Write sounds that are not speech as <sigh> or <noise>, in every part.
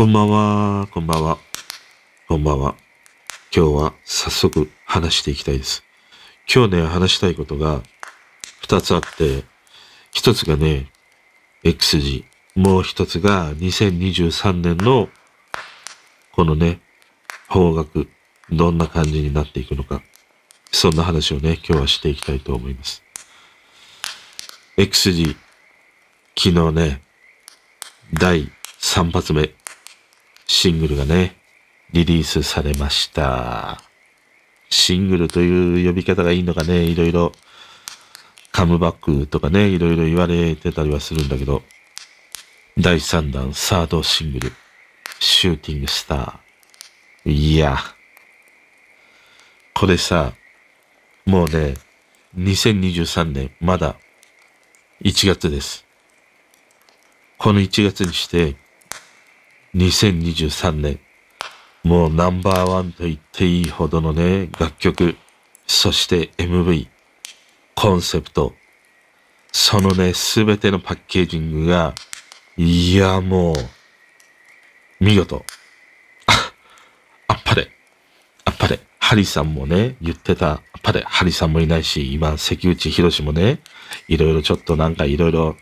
こんばんは、こんばんは、こんばんは。今日は早速話していきたいです。今日ね、話したいことが二つあって、一つがね、XG。もう一つが2023年のこのね、方角、どんな感じになっていくのか。そんな話をね、今日はしていきたいと思います。XG。昨日ね、第3発目、シングルがね、リリースされました。シングルという呼び方がいいのかね、いろいろ、カムバックとかね、いろいろ言われてたりはするんだけど、第3弾、サードシングル、シューティングスター。いや、これさ、もうね、2023年、まだ1月です。この1月にして、2023年、もうナンバーワンと言っていいほどのね、楽曲、そして MV、コンセプト、そのね、すべてのパッケージングが、いや、もう、見事。あ、あっぱれ。あっぱれ。ハリさんもね、言ってた、あっぱれ。ハリさんもいないし、今、関口博士もね、いろいろちょっとなんかいろいろ、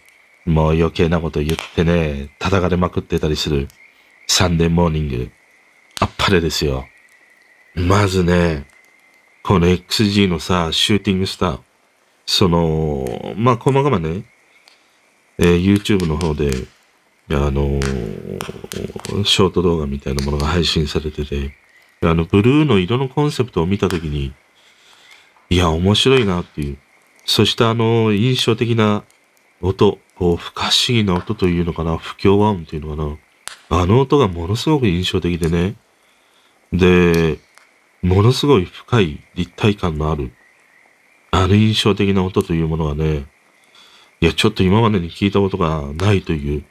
もう余計なこと言ってね、叩かれまくってたりする。サンデーモーニング。あっぱれですよ。まずね、この XG のさ、シューティングスター。その、まあ、細々ね、えー YouTube の方で、あのーショート動画みたいなものが配信されてて、あの、ブルーの色のコンセプトを見たときに、いや、面白いなっていう。そしてあの、印象的な音、こう、不可思議な音というのかな、不協和音というのかな。あの音がものすごく印象的でね。で、ものすごい深い立体感のある、あの印象的な音というものはね、いや、ちょっと今までに聞いたことがないという、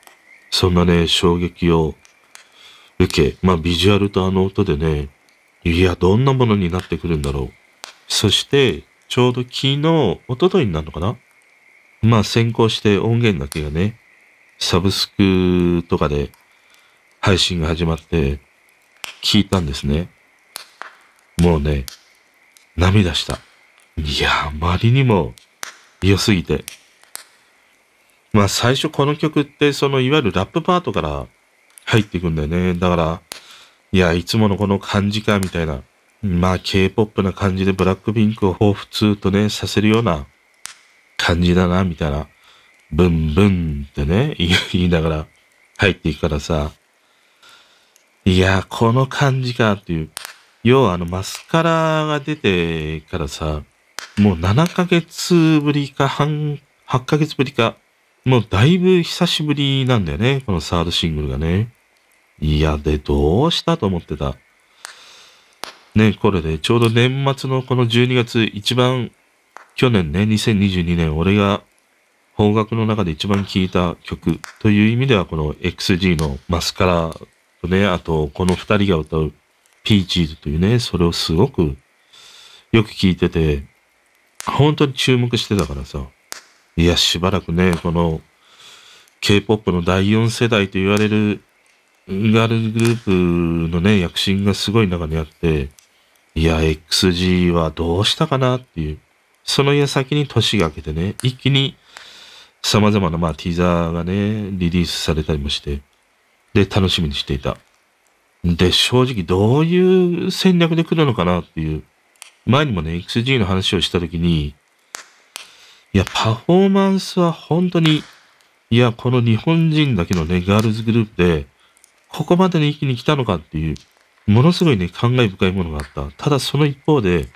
そんなね、衝撃を受け、まあ、ビジュアルとあの音でね、いや、どんなものになってくるんだろう。そして、ちょうど昨日、一昨日になるのかな？まあ、先行して音源だけがね、サブスクとかで配信が始まって、聞いたんですね。もうね、涙した。いや、あまりにも良すぎて。まあ最初この曲ってそのいわゆるラップパートから入っていくんだよね。だから、いや、いつものこの感じかみたいな。まあ K-POP な感じでブラックピンクを彷彿とね、させるような感じだな、みたいな。ブンブンってね、言い言いながら入っていくからさ。いや、この感じかっていう。要はあのマスカラが出てからさ、もう7ヶ月ぶりか半、8ヶ月ぶりか、もうだいぶ久しぶりなんだよね、このサードシングルがね。いや、で、どうしたと思ってた。ね、これでちょうど年末のこの12月一番、去年ね、2022年、俺が邦楽の中で一番聴いた曲という意味では、この XG のマスカラとね、あと、この二人が歌うピーチーズというね、それをすごくよく聞いてて、本当に注目してたからさ。いや、しばらくね、この K-POP の第4世代と言われるガールグループのね、躍進がすごい中にあって、いや、XG はどうしたかなっていう。その矢先に年が明けてね、一気に様々なまあティーザーがね、リリースされたりもして、で、楽しみにしていた。で、正直どういう戦略で来るのかなっていう。前にもね、XG の話をしたときに、いや、パフォーマンスは本当に、いや、この日本人だけのね、ガールズグループで、ここまでに一気に来たのかっていう、ものすごいね、感慨深いものがあった。ただその一方で、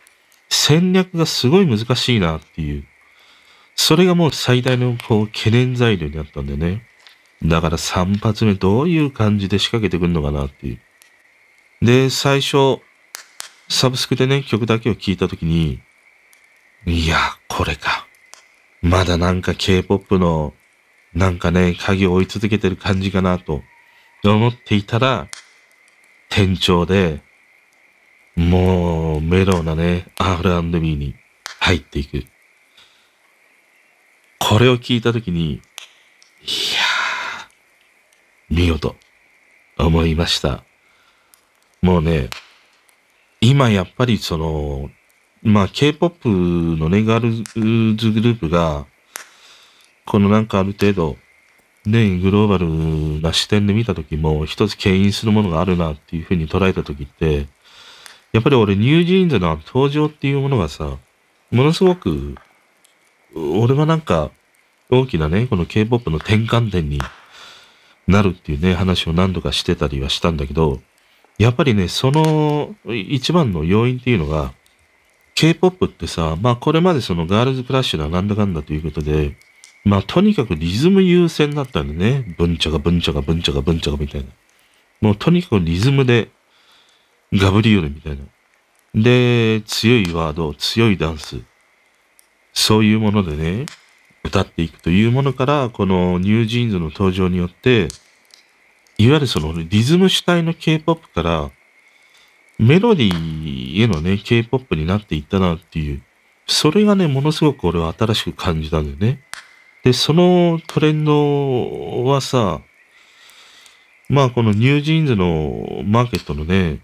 戦略がすごい難しいなっていう。それがもう最大のこう懸念材料になったんだよね。だから3発目どういう感じで仕掛けてくるのかなっていう。で、最初、サブスクでね、曲だけを聴いたときに、いや、これか。まだなんか K-POP の、なんかね、鍵を追い続けてる感じかなと思っていたら、店長で、もうメロウなね、R&B に入っていく。これを聞いたときに、いやー、見事。思いました。もうね、今やっぱりその、まあ K-POP のね、ガールズグループが、このなんかある程度、ね、グローバルな視点で見たときも、一つ牽引するものがあるなっていうふうに捉えたときって、やっぱり俺ニュージーンズの登場っていうものがさ、ものすごく、俺はなんか、大きなね、この K-POP の転換点になるっていうね、話を何度かしてたりはしたんだけど、やっぱりね、その一番の要因っていうのが、K-POP ってさ、まあこれまでそのガールズクラッシュだなんだかんだということで、まあとにかくリズム優先だったんだね。ブンチャがブンチャがブンチャがブンチャがみたいな。もうとにかくリズムでガブリオルみたいな。で、強いワード、強いダンス。そういうものでね、歌っていくというものから、このニュージーンズの登場によって、いわゆるそのリズム主体の K-POP から、メロディーへのね、K-POP になっていったなっていう、それがね、ものすごく俺は新しく感じたんだよね。で、そのトレンドはさ、まあこのニュージーンズのマーケットのね、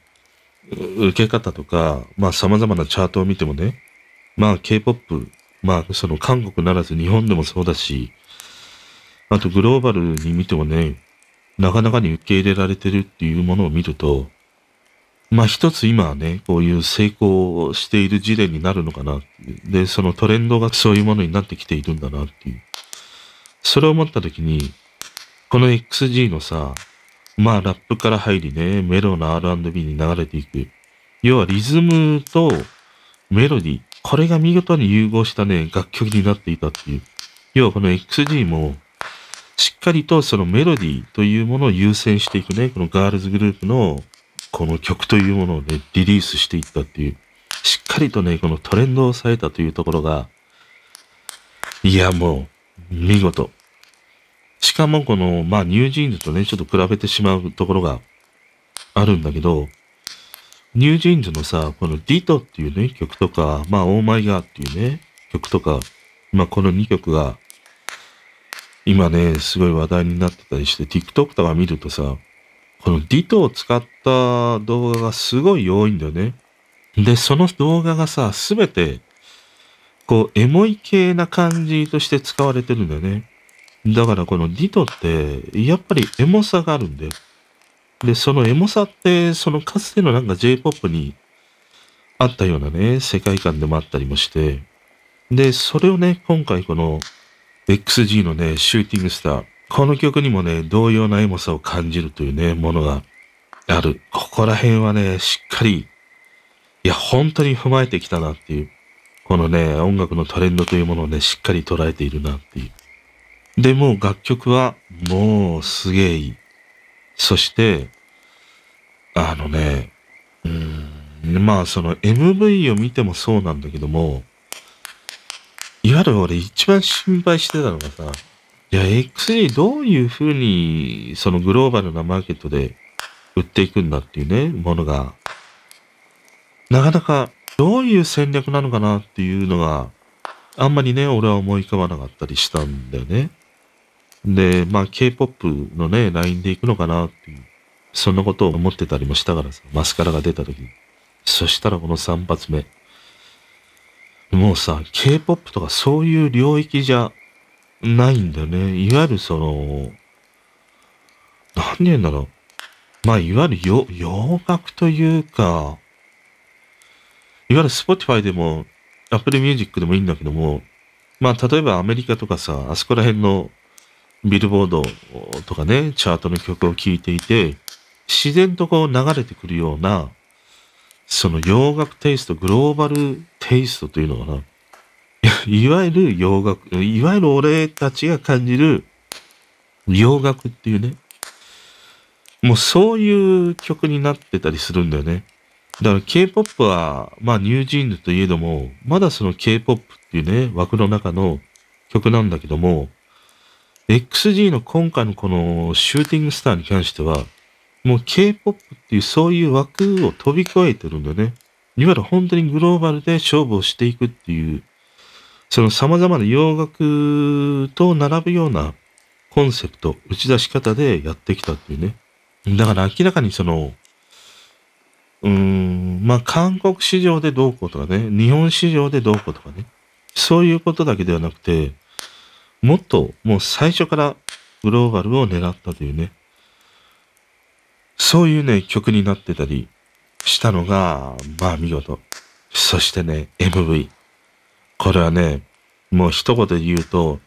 受け方とか、まあ様々なチャートを見てもね、まあ K-POP、まあその韓国ならず日本でもそうだし、あとグローバルに見てもね、なかなかに受け入れられてるっていうものを見ると、まあ一つ今はね、こういう成功している事例になるのかな。で、そのトレンドがそういうものになってきているんだなっていう。それを思った時に、この XG のさ、まあラップから入りね、メロの R&B に流れていく。要はリズムとメロディ、これが見事に融合したね、楽曲になっていたっていう。要はこの XG も、しっかりとそのメロディーというものを優先していくね、このガールズグループのこの曲というものをね、リリースしていったっていう、しっかりとね、このトレンドを抑えたというところが、いや、もう、見事。しかもこの、まあ、 NewJeans とね、ちょっと比べてしまうところがあるんだけど、 NewJeans のさ、この Ditto っていうね、曲とか、まあ、オーマイガーっていうね、曲とか、まあ、この2曲が、今ね、すごい話題になってたりして、TikTok とか見るとさ、この Ditto を使った動画がすごい多いんだよね。で、その動画がさ、すべて、こう、エモい系な感じとして使われてるんだよね。だからこのディトって、やっぱりエモさがあるんだよ。で、そのエモさって、そのかつてのなんか J-POP にあったようなね、世界観でもあったりもして、で、それをね、今回この XG のね、シューティングスター、この曲にもね、同様なエモさを感じるというね、ものがある。ここら辺はね、しっかり、いや、本当に踏まえてきたなっていう、このね、音楽のトレンドというものをね、しっかり捉えているなっていう。で、もう楽曲は、もうすげえいい。そして、あのね、うん、まあその MV を見てもそうなんだけども、いわゆる俺一番心配してたのがさ、いや、XG どういう風に、そのグローバルなマーケットで売っていくんだっていうね、ものが、なかなかどういう戦略なのかなっていうのが、あんまりね、俺は思い浮かばなかったりしたんだよね。で、まあ K-POP のね、ラインで行くのかなっていう、そんなことを思ってたりもしたからさ、マスカラが出た時に。そしたらこの3発目。もうさ、K-POP とかそういう領域じゃないんだよね。いわゆるその、何言うんだろう。まあ、いわゆる洋洋楽というか、いわゆる Spotify でも Apple Music でもいいんだけども、まあ、例えばアメリカとかさ、あそこら辺のビルボードとかね、チャートの曲を聴いていて、自然とこう流れてくるような、その洋楽テイスト、グローバルテイストというのかな。<laughs> いわゆる洋楽、いわゆる俺たちが感じる洋楽っていうね。もうそういう曲になってたりするんだよね。だから K-POP は、まあニュージーンズといえども、まだその K-POP っていうね、枠の中の曲なんだけども、XG の今回のこのシューティングスターに関しては、もう K-POP っていうそういう枠を飛び越えてるんだよね。いわゆる本当にグローバルで勝負をしていくっていう、その様々な洋楽と並ぶようなコンセプト、打ち出し方でやってきたっていうね。だから明らかにその、うーん、まあ韓国市場でどうこうとかね、日本市場でどうこうとかね、そういうことだけではなくて、もっともう最初からグローバルを狙ったというね、そういうね、曲になってたりしたのが、まあ見事。そしてね、MV。これはね、もう一言で言うと、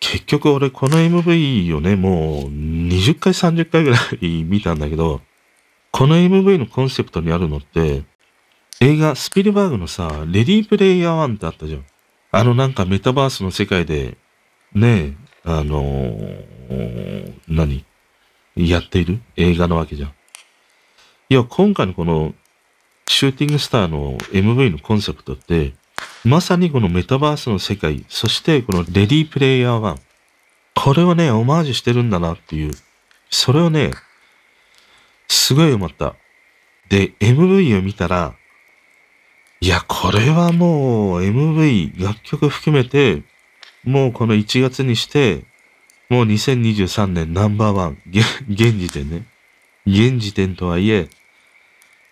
結局俺この MV をね、もう20回30回ぐらい <laughs> 見たんだけど、この MV のコンセプトにあるのって、映画スピルバーグのさ、レディープレイヤー1ってあったじゃん。あのなんかメタバースの世界で、ねえ、あのー、何？やっている？映画なわけじゃん。いや、今回のこのシューティングスターの MV のコンセプトって、まさにこのメタバースの世界、そしてこのレディープレイヤー1。これをね、オマージュしてるんだなっていう。それをね、すごい思った。で、MV を見たら、いや、これはもう MV、楽曲含めて、もうこの1月にして、もう2023年ナンバーワン、現時点ね。現時点とはいえ、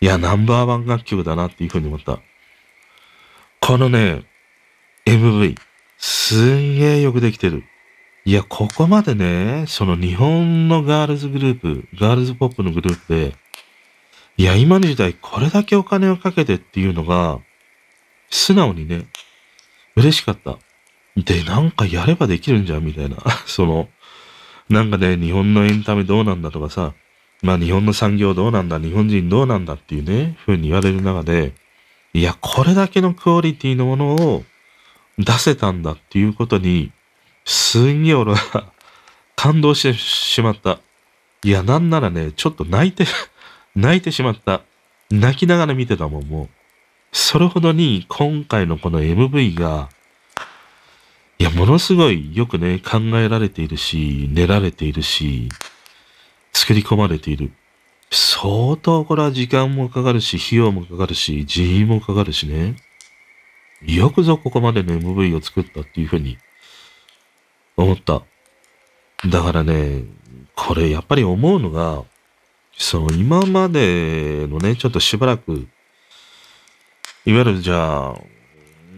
いや、ナンバーワン楽曲だなっていうふうに思った。このね、MV、すんげえよくできてる。いや、ここまでね、その日本のガールズグループ、ガールズポップのグループで、いや、今の時代これだけお金をかけてっていうのが、素直にね、嬉しかった。で、なんかやればできるんじゃんみたいな。<laughs> その、なんかね、日本のエンタメどうなんだとかさ、まあ日本の産業どうなんだ、日本人どうなんだっていうね、ふうに言われる中で、いや、これだけのクオリティのものを出せたんだっていうことに、すんげえ俺は <laughs> 感動してしまった。いや、なんならね、ちょっと泣いて、<laughs> 泣いてしまった。泣きながら見てたもん、もう。それほどに今回のこの MV が、いや、ものすごいよくね、考えられているし、練られているし、作り込まれている。相当これは時間もかかるし、費用もかかるし、人員もかかるしね。よくぞここまでの MV を作ったっていうふうに思った。だからね、これやっぱり思うのが、その今までのね、ちょっとしばらく、いわゆるじゃあ、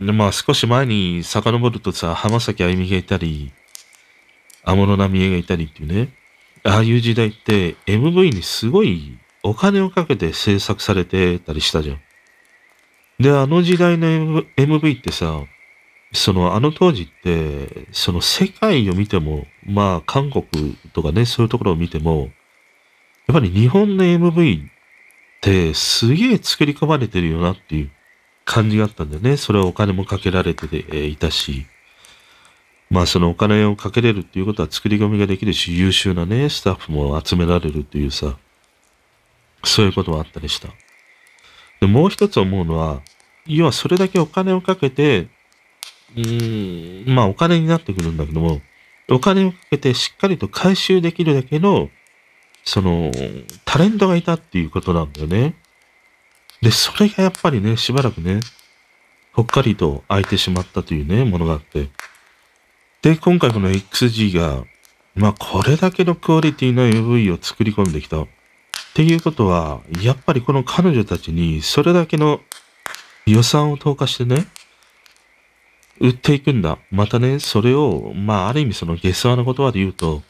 まあ少し前に遡るとさ、浜崎あゆみがいたり、安室奈美恵がいたりっていうね、ああいう時代って MV にすごいお金をかけて制作されてたりしたじゃん。で、あの時代の MV ってさ、そのあの当時って、その世界を見ても、まあ韓国とかね、そういうところを見ても、やっぱり日本の MV ってすげえ作り込まれてるよなっていう。感じがあったんだよね。それはお金もかけられていたし。まあそのお金をかけれるっていうことは作り込みができるし、優秀なね、スタッフも集められるっていうさ、そういうこともあったりした。で、もう一つ思うのは、要はそれだけお金をかけて、うーん、まあお金になってくるんだけども、お金をかけてしっかりと回収できるだけの、その、タレントがいたっていうことなんだよね。で、それがやっぱりね、しばらくね、ほっかりと空いてしまったというね、ものがあって。で、今回この XG が、まあこれだけのクオリティの AV を作り込んできた。っていうことは、やっぱりこの彼女たちにそれだけの予算を投下してね、売っていくんだ。またね、それを、まあある意味その下世話な言葉で言うと、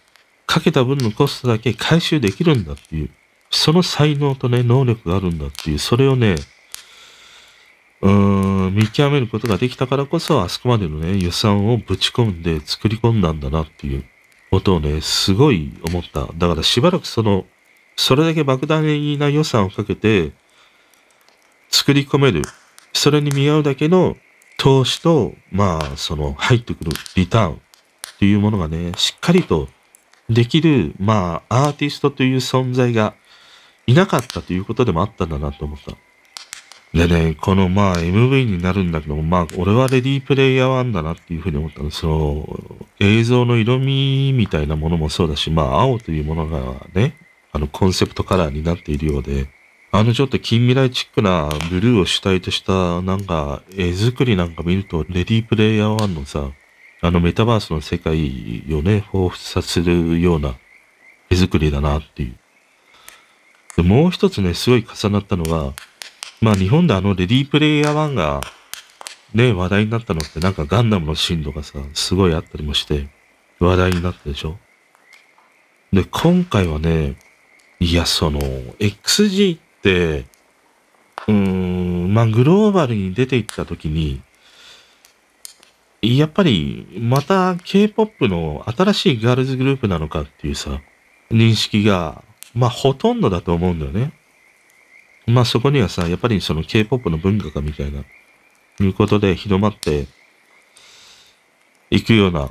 かけた分のコストだけ回収できるんだっていう、その才能とね、能力があるんだっていう、それをね、うーん、見極めることができたからこそ、あそこまでのね、予算をぶち込んで作り込んだんだなっていうことをね、すごい思った。だからしばらくその、それだけ莫大な予算をかけて、作り込める。それに見合うだけの投資と、まあ、その、入ってくるリターンっていうものがね、しっかりとできる、まあ、アーティストという存在がいなかったということでもあったんだなと思った。でね、このまあ MV になるんだけども、まあ俺はレディープレイヤー1だなっていうふうに思ったんです。その映像の色味みたいなものもそうだし、まあ青というものがね、あのコンセプトカラーになっているようで、あのちょっと近未来チックなブルーを主体としたなんか絵作りなんか見ると、レディープレイヤー1のさ、あのメタバースの世界をね、彷彿させるような絵作りだなっていう。でもう一つね、すごい重なったのが、まあ日本であのレディープレイヤー1がね、話題になったのってなんかガンダムのシーンとかさ、すごいあったりもして、話題になったでしょ？で、今回はね、いや、その、XG って、うーん、まあグローバルに出ていった時に、やっぱり、また K-POP の新しいガールズグループなのかっていうさ、認識が、まあほとんどだと思うんだよね。まあそこにはさ、やっぱりその K-POP の文化かみたいな、いうことで広まっていくような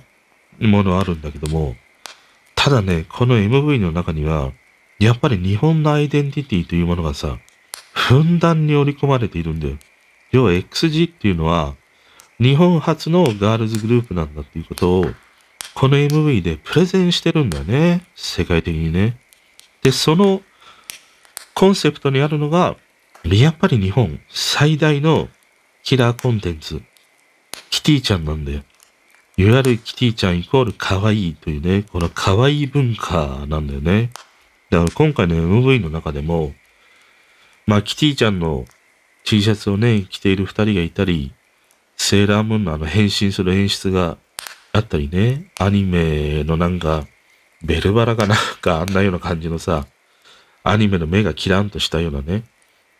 ものあるんだけども、ただね、この MV の中には、やっぱり日本のアイデンティティというものがさ、ふんだんに織り込まれているんだよ。要は XG っていうのは、日本初のガールズグループなんだっていうことを、この MV でプレゼンしてるんだよね。世界的にね。で、そのコンセプトにあるのが、やっぱり日本最大のキラーコンテンツ、キティちゃんなんだよ。いわゆるキティちゃんイコール可愛いというね、この可愛い文化なんだよね。だから今回の MV の中でも、まあキティちゃんの T シャツをね、着ている二人がいたり、セーラームーンのあの変身する演出があったりね、アニメのなんか、ベルバラがなんかあんなような感じのさ、アニメの目がキランとしたようなね、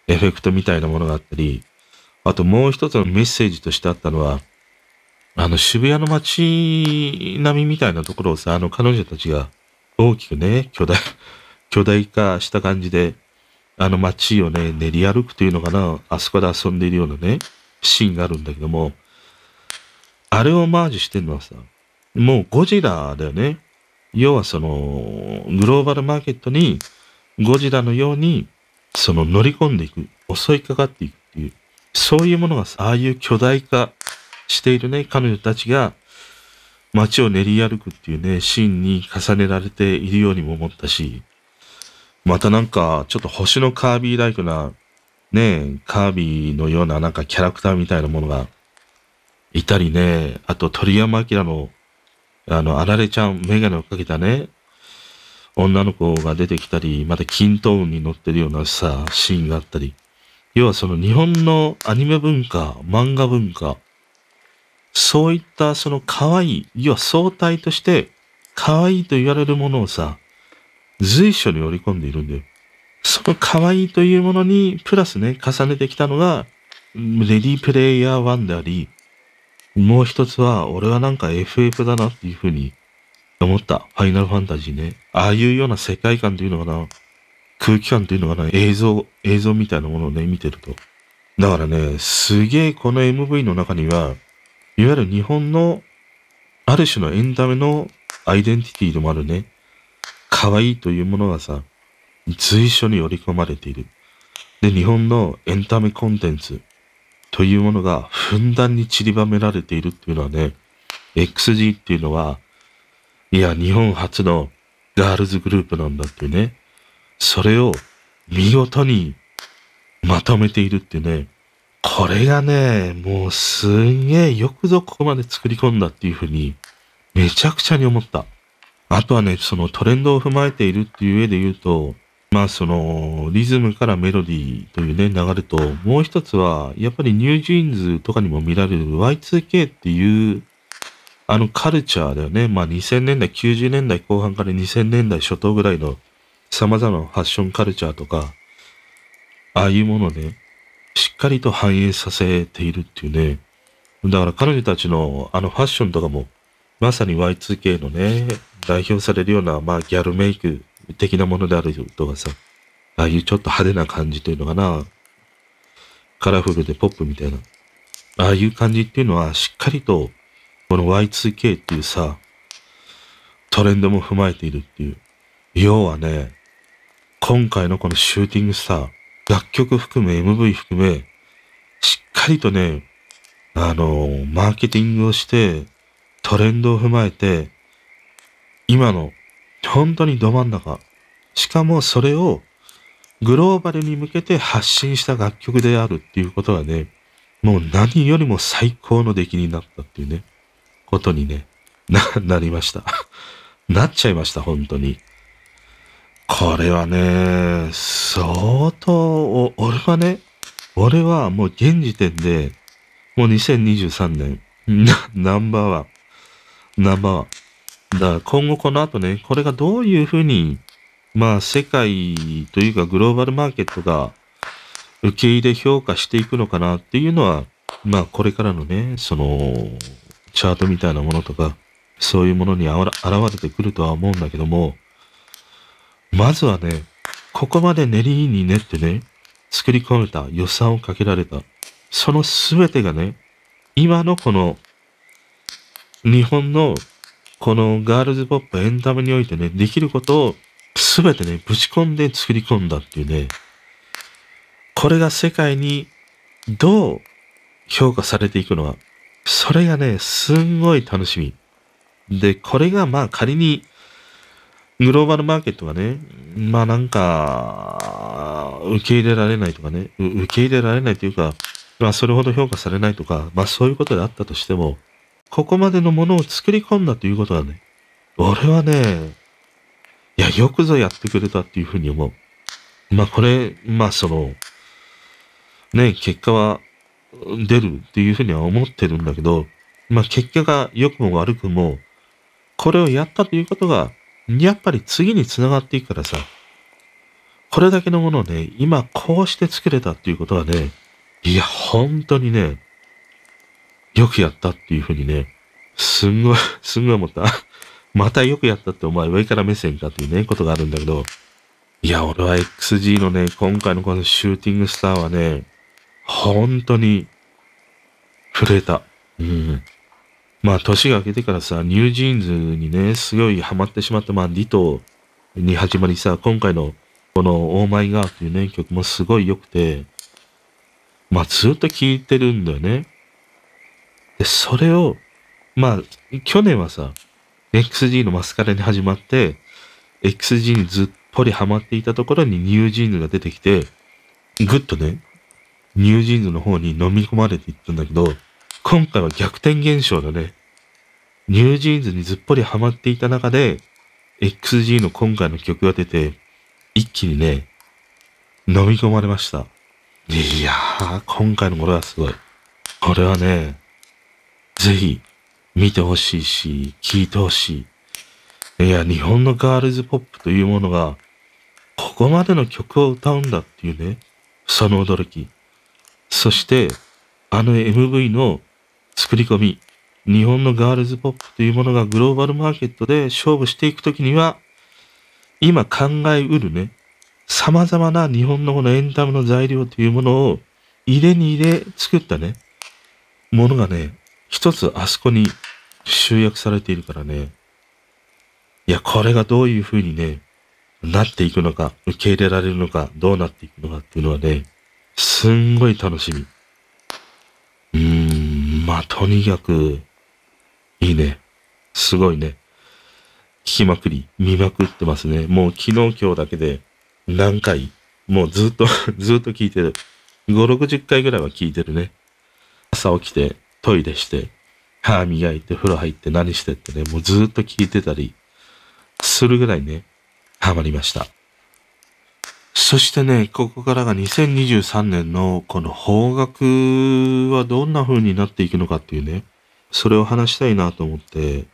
エフェクトみたいなものがあったり、あともう一つのメッセージとしてあったのは、あの渋谷の街並みみたいなところをさ、あの彼女たちが大きくね、巨大、巨大化した感じで、あの街をね、練り歩くというのかな、あそこで遊んでいるようなね、シーンがあるんだけども、あれをマージしてるのはさ、もうゴジラだよね。要はその、グローバルマーケットにゴジラのように、その乗り込んでいく、襲いかかっていくっていう、そういうものがああいう巨大化しているね、彼女たちが街を練り歩くっていうね、シーンに重ねられているようにも思ったし、またなんか、ちょっと星のカービィライクな、ね、カービィのようななんかキャラクターみたいなものがいたりね、あと鳥山明の、あの、あられちゃん、メガネをかけたね、女の子が出てきたり、また均等に乗ってるようなさ、シーンがあったり。要はその日本のアニメ文化、漫画文化、そういったその可愛い、要は相対として可愛いと言われるものをさ、随所に織り込んでいるんだよ。その可愛いというものにプラスね、重ねてきたのが、レディープレイヤー1であり、もう一つは、俺はなんか FF だなっていうふうに思った。ファイナルファンタジーね。ああいうような世界観というのかな。空気感というのかな。映像、映像みたいなものをね、見てると。だからね、すげえこの MV の中には、いわゆる日本の、ある種のエンタメのアイデンティティでもあるね。可愛いというものがさ、随所に織り込まれている。で、日本のエンタメコンテンツというものがふんだんに散りばめられているっていうのはね、XG っていうのは、いや、日本初のガールズグループなんだっていうね。それを見事にまとめているってね。これがね、もうすんげえよくぞここまで作り込んだっていうふうに、めちゃくちゃに思った。あとはね、そのトレンドを踏まえているっていう上で言うと、まあそのリズムからメロディーというね流れと、もう一つはやっぱりニュージーンズとかにも見られる Y2K っていうあのカルチャーだよね。まあ2000年代、90年代後半から2000年代初頭ぐらいの様々なファッションカルチャーとか、ああいうものをね、しっかりと反映させているっていうね。だから彼女たちのあのファッションとかも、まさに Y2K のね、代表されるような、まあギャルメイク的なものであるとかさ、ああいうちょっと派手な感じというのかな、カラフルでポップみたいな、ああいう感じっていうのはしっかりとこの Y2K っていうさ、トレンドも踏まえているっていう。要はね、今回のこのシューティングスター、楽曲含め MV 含め、しっかりとね、あの、マーケティングをして、トレンドを踏まえて、今の、本当にど真ん中。しかもそれをグローバルに向けて発信した楽曲であるっていうことはね、もう何よりも最高の出来になったっていうね。ことにね、な、なりました。<laughs> なっちゃいました、本当に。これはね、相当、俺はね、俺はもう現時点で、もう2023年、<laughs> ナンバーワン。ナンバーワン。だから今後この後ね、これがどういうふうに、まあ世界というかグローバルマーケットが受け入れ評価していくのかなっていうのは、まあこれからのね、その、チャートみたいなものとか、そういうものに現れてくるとは思うんだけども、まずはね、ここまで練りに練ってね、作り込めた予算をかけられた、そのすべてがね、今のこの、日本のこのガールズポップエンタメにおいてね、できることをすべてね、ぶち込んで作り込んだっていうね、これが世界にどう評価されていくのは、それがね、すんごい楽しみ。で、これがまあ仮に、グローバルマーケットがね、まあなんか、受け入れられないとかね、受け入れられないというか、まあそれほど評価されないとか、まあそういうことであったとしても、ここまでのものを作り込んだということはね、俺はね、いや、よくぞやってくれたっていうふうに思う。まあこれ、まあその、ね、結果は出るっていうふうには思ってるんだけど、まあ結果が良くも悪くも、これをやったということが、やっぱり次に繋がっていくからさ、これだけのものをね、今こうして作れたっていうことはね、いや、本当にね、よくやったっていうふうにね、すんごい、<laughs> すんごい思った。<laughs> またよくやったってお前上から目線かっていうね、ことがあるんだけど、いや、俺は XG のね、今回のこの Shooting Star はね、本当に震えた。うん。まあ、年が明けてからさ、 NewJeans にね、すごいハマってしまった、まあ、 Ditto に始まりさ、今回のこの OMG っていうね、曲もすごい良くて、まあ、ずっと聴いてるんだよね。で、それを、まあ、去年はさ、XG の MASCARA に始まって、XG にずっぽりハマっていたところに NewJeans が出てきて、ぐっとね、 NewJeans の方に飲み込まれていったんだけど、今回は逆転現象だね。 NewJeans にずっぽりハマっていた中で、XG の今回の曲が出て、一気にね、飲み込まれました。いやー、今回のこれはすごい。これはね、ぜひ、見てほしいし、聴いてほしい。いや、日本のガールズポップというものが、ここまでの曲を歌うんだっていうね、その驚き。そして、あの MV の作り込み、日本のガールズポップというものがグローバルマーケットで勝負していくときには、今考えうるね、様々な日本のこのエンタメの材料というものを入れに入れ作ったね、ものがね、一つあそこに集約されているからね、いや、これがどういう風にね、なっていくのか、受け入れられるのか、どうなっていくのかっていうのはね、すんごい楽しみ。うーん、まあ、とにかく、いいね。すごいね。聞きまくり、見まくってますね。もう昨日今日だけで何回、もうずっと <laughs> ずっと聞いてる。5、60回ぐらいは聞いてるね。朝起きて、トイレして、歯磨いて、風呂入って何してってね、もうずっと聞いてたりするぐらいね、ハマりました。そしてね、ここからが2023年のこの方角はどんな風になっていくのかっていうね、それを話したいなと思って、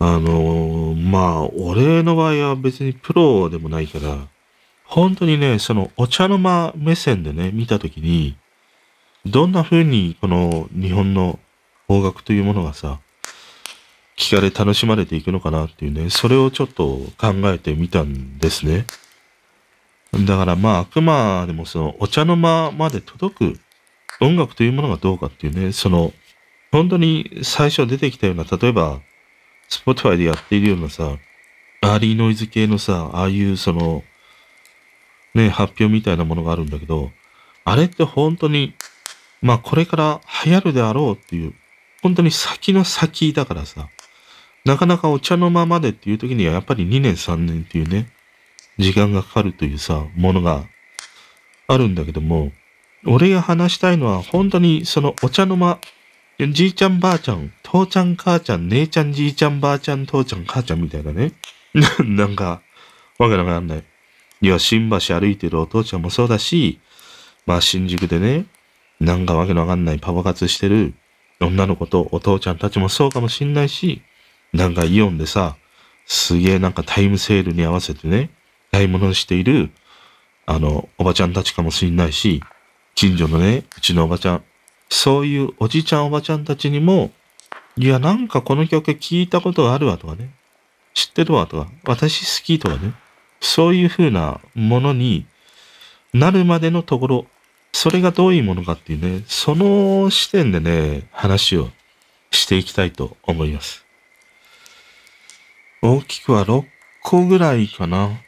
あのー、まあ、俺の場合は別にプロでもないから、本当にね、そのお茶の間目線でね、見たときに、どんな風にこの日本の方角というものがさ、聞かれ楽しまれていくのかなっていうね、それをちょっと考えてみたんですね。だからまあ、あくまでもそのお茶の間まで届く音楽というものがどうかっていうね、その、本当に最初出てきたような、例えば、 Spotify でやっているようなさ、 Early Noise 系のさ、ああいうその、ね、発表みたいなものがあるんだけど、あれって本当に、まあこれから流行るであろうっていう、本当に先の先だからさ、なかなかお茶の間までっていう時にはやっぱり2年3年っていうね、時間がかかるというさ、ものがあるんだけども、俺が話したいのは本当にそのお茶の間、じいちゃんばあちゃん、父ちゃん母ちゃん、姉ちゃんじいちゃんばあちゃん、父ちゃん母ちゃんみたいなね。<laughs> なんか、わけわかんない。いや、新橋歩いてるお父ちゃんもそうだし、まあ新宿でね、なんかわけのわかんないパパ活してる女の子とお父ちゃんたちもそうかもしんないし、なんかイオンでさ、すげえなんかタイムセールに合わせてね、買い物している、あの、おばちゃんたちかもしんないし、近所のね、うちのおばちゃん、そういうおじちゃんおばちゃんたちにも、いや、なんかこの曲聞いたことがあるわとかね、知ってるわとか、私好きとかね、そういう風なものになるまでのところ、それがどういうものかっていうね、その視点でね、話をしていきたいと思います。大きくは6個ぐらいかな。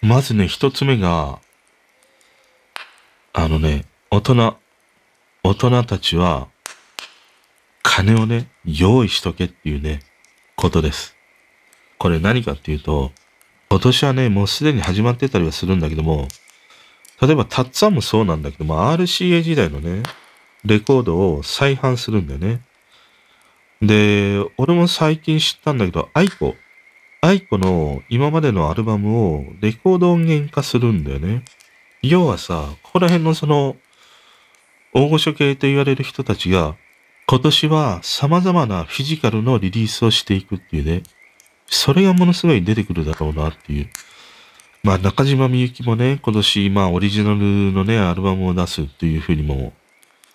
まずね、一つ目が、あのね、大人、大人たちは、金をね、用意しとけっていうね、ことです。これ何かっていうと、今年はね、もうすでに始まってたりはするんだけども、例えば、タッツァンもそうなんだけども、RCA 時代のね、レコードを再販するんだよね。で、俺も最近知ったんだけど、 aiko、aiko の今までのアルバムをレコード音源化するんだよね。要はさ、ここら辺のその、大御所系と言われる人たちが、今年は様々なフィジカルのリリースをしていくっていうね、それがものすごい出てくるだろうなっていう。まあ中島みゆきもね、今年まあオリジナルのね、アルバムを出すっていうふうにも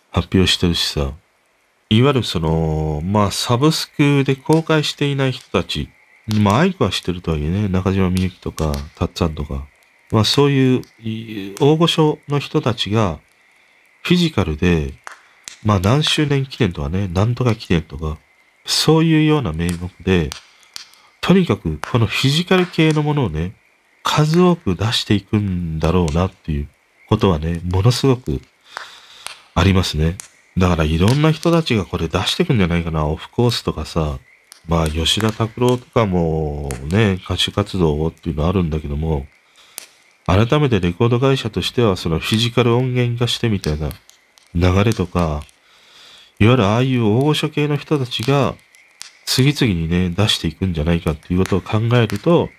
発表してるしさ、いわゆるその、まあサブスクで公開していない人たち、まあアイクは知ってるとはいえね、中島みゆきとか、たっつぁんとか、まあそういう大御所の人たちがフィジカルで、まあ何周年記念とかね、なんとか記念とか、そういうような名目で、とにかくこのフィジカル系のものをね、数多く出していくんだろうなっていうことはね、ものすごくありますね。だからいろんな人たちがこれ出してくんじゃないかな。オフコースとかさ、まあ吉田拓郎とかもね、歌手活動っていうのあるんだけども、改めてレコード会社としてはそのフィジカル音源化してみたいな流れとか、いわゆるああいう大御所系の人たちが次々にね、出していくんじゃないかっていうことを考えると、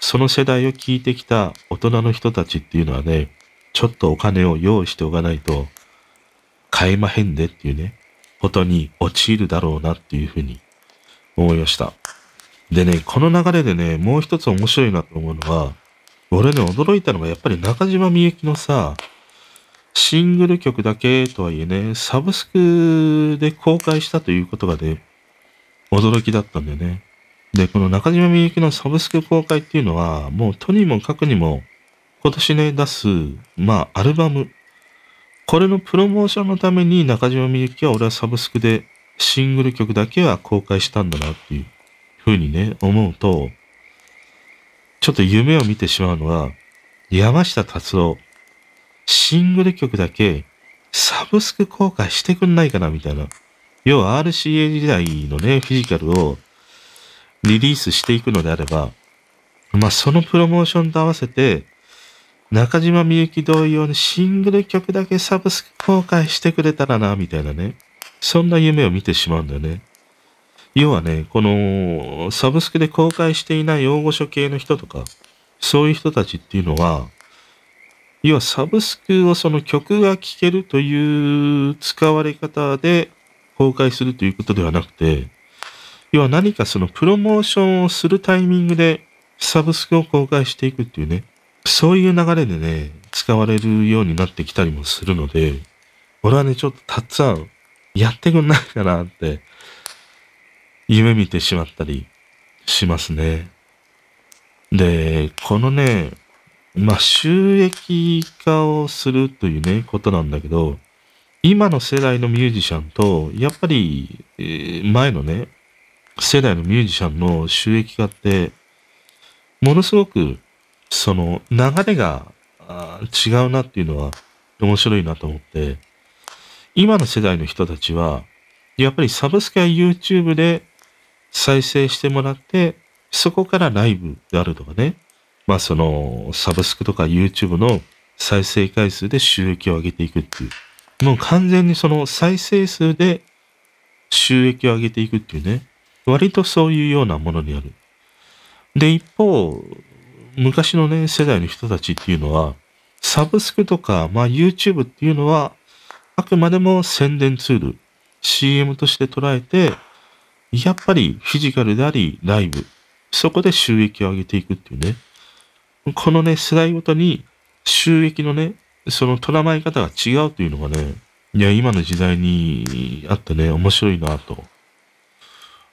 その世代を聞いてきた大人の人たちっていうのはね、ちょっとお金を用意しておかないと、買えまへんでっていうね、ことに陥るだろうなっていうふうに思いました。でね、この流れでね、もう一つ面白いなと思うのは、俺ね、驚いたのがやっぱり中島みゆきのさ、シングル曲だけとはいえね、サブスクで公開したということがね、驚きだったんだよね。で、この中島みゆきのサブスク公開っていうのは、もうとにもかくにも、今年ね、出す、まあ、アルバム。これのプロモーションのために中島みゆきは俺はサブスクでシングル曲だけは公開したんだなっていうふうにね、思うと、ちょっと夢を見てしまうのは、山下達郎、シングル曲だけサブスク公開してくんないかなみたいな。要は RCA 時代のね、フィジカルをリリースしていくのであれば、まあそのプロモーションと合わせて、中島みゆき同様にシングル曲だけサブスク公開してくれたらな、みたいなね。そんな夢を見てしまうんだよね。要はね、このサブスクで公開していない大御所系の人とか、そういう人たちっていうのは、要はサブスクをその曲が聴けるという使われ方で公開するということではなくて、要は何かそのプロモーションをするタイミングでサブスクを公開していくっていうね、そういう流れでね、使われるようになってきたりもするので、俺はね、ちょっとたっつぁん、やってくんないかなって、夢見てしまったりしますね。で、このね、まあ、収益化をするというね、ことなんだけど、今の世代のミュージシャンと、やっぱり、前のね、世代のミュージシャンの収益化って、ものすごく、その流れが違うなっていうのは面白いなと思って、今の世代の人たちは、やっぱりサブスクや YouTube で再生してもらって、そこからライブであるとかね、まあそのサブスクとか YouTube の再生回数で収益を上げていくっていう。もう完全にその再生数で収益を上げていくっていうね、割とそういうようなものにある。で、一方、昔のね、世代の人たちっていうのは、サブスクとか、まあ YouTube っていうのは、あくまでも宣伝ツール、CM として捉えて、やっぱりフィジカルであり、ライブ、そこで収益を上げていくっていうね。このね、世代ごとに収益のね、その捉え方が違うというのがね、いや、今の時代にあってね、面白いなと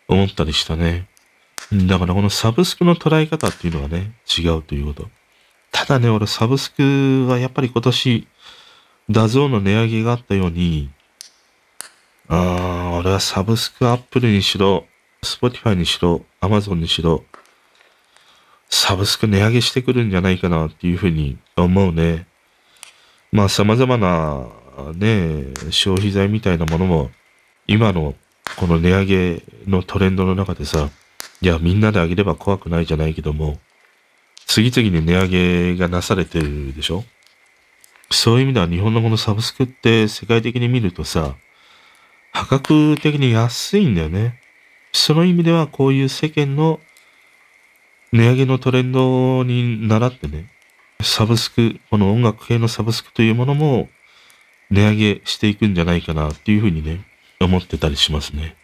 思ったりしたね。だからこのサブスクの捉え方っていうのがね、違うということ。ただね、俺サブスクはやっぱり今年、ダゾーの値上げがあったように、ああ、俺はサブスクアップルにしろ、Spotify にしろ、アマゾンにしろ、サブスク値上げしてくるんじゃないかなっていうふうに思うね。まあ様々なね、消費財みたいなものも、今のこの値上げのトレンドの中でさ、いや、みんなで上げれば怖くないじゃないけども、次々に値上げがなされてるでしょ？そういう意味では日本のこのサブスクって世界的に見るとさ、破格的に安いんだよね。その意味ではこういう世間の値上げのトレンドに倣ってね、サブスク、この音楽系のサブスクというものも値上げしていくんじゃないかなっていうふうにね、思ってたりしますね。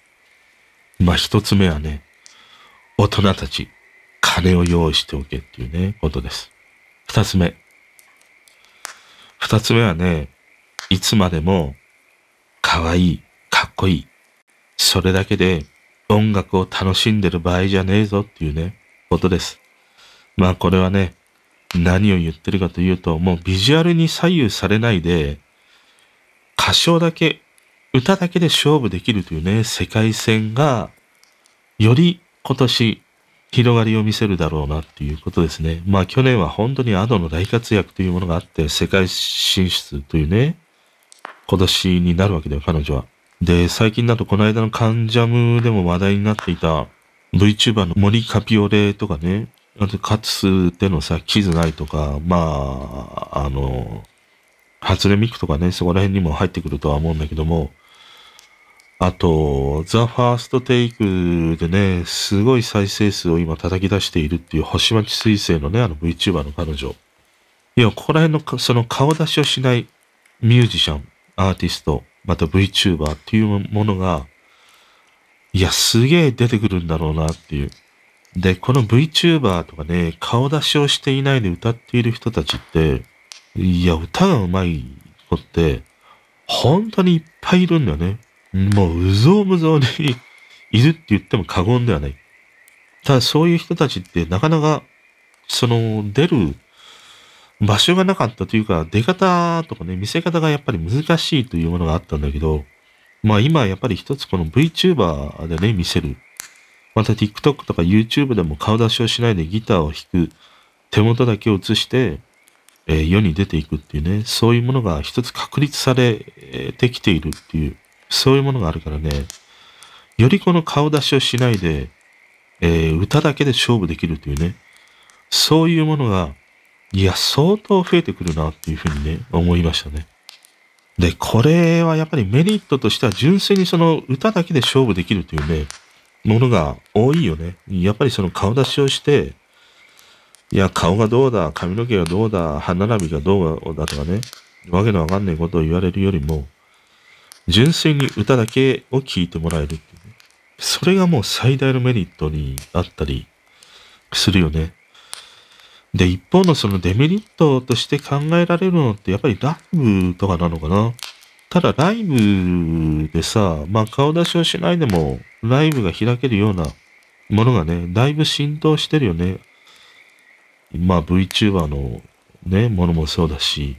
まあ一つ目はね、大人たち、金を用意しておけっていうね、ことです。二つ目。二つ目はね、いつまでも可愛い、かっこいい。それだけで音楽を楽しんでる場合じゃねえぞっていうね、ことです。まあこれはね、何を言ってるかというと、もうビジュアルに左右されないで、歌唱だけ、歌だけで勝負できるというね、世界線が、より今年広がりを見せるだろうなっていうことですね。まあ去年は本当にアドの大活躍というものがあって、世界進出というね、今年になるわけだよ、彼女は。で、最近だとこの間のカンジャムでも話題になっていた VTuber の森カピオレとかね、あとかつてのさ、キズナイとか、まあ、あの、初音ミクとかね、そこら辺にも入ってくるとは思うんだけども、あと、ザ・ファーストテイクでね、すごい再生数を今叩き出しているっていう星町水星のね、あの VTuber の彼女。いや、ここら辺のその顔出しをしないミュージシャン、アーティスト、また VTuber っていうものが、いや、すげえ出てくるんだろうなっていう。で、この VTuber とかね、顔出しをしていないで歌っている人たちって、いや、歌が上手い子って、本当にいっぱいいるんだよね。もう、うぞうむぞうにいるって言っても過言ではない。ただ、そういう人たちってなかなか、その、出る場所がなかったというか、出方とかね、見せ方がやっぱり難しいというものがあったんだけど、まあ今やっぱり一つこの VTuber でね、見せる。また TikTok とか YouTube でも顔出しをしないでギターを弾く。手元だけを映して、えー、世に出ていくっていうね、そういうものが一つ確立されてきているっていう、そういうものがあるからね、よりこの顔出しをしないで、えー、歌だけで勝負できるというね、そういうものが、いや、相当増えてくるなっていうふうにね、思いましたね。で、これはやっぱりメリットとしては純粋にその歌だけで勝負できるというね、ものが多いよね。やっぱりその顔出しをして、いや、顔がどうだ、髪の毛がどうだ、歯並びがどうだとかね、わけのわかんないことを言われるよりも、純粋に歌だけを聴いてもらえるっていうね。それがもう最大のメリットにあったりするよね。で、一方のそのデメリットとして考えられるのってやっぱりライブとかなのかな。ただライブでさ、まあ顔出しをしないでもライブが開けるようなものがね、だいぶ浸透してるよね。まあ VTuber のね、ものもそうだし、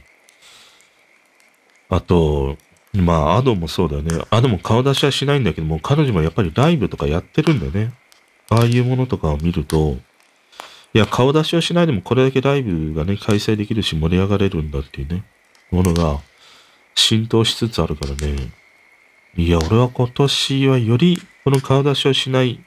あと、まあアドもそうだよね。アドも顔出しはしないんだけども、彼女もやっぱりライブとかやってるんだよね。ああいうものとかを見ると、いや、顔出しをしないでもこれだけライブがね、開催できるし盛り上がれるんだっていうね、ものが浸透しつつあるからね。いや、俺は今年はよりこの顔出しをしない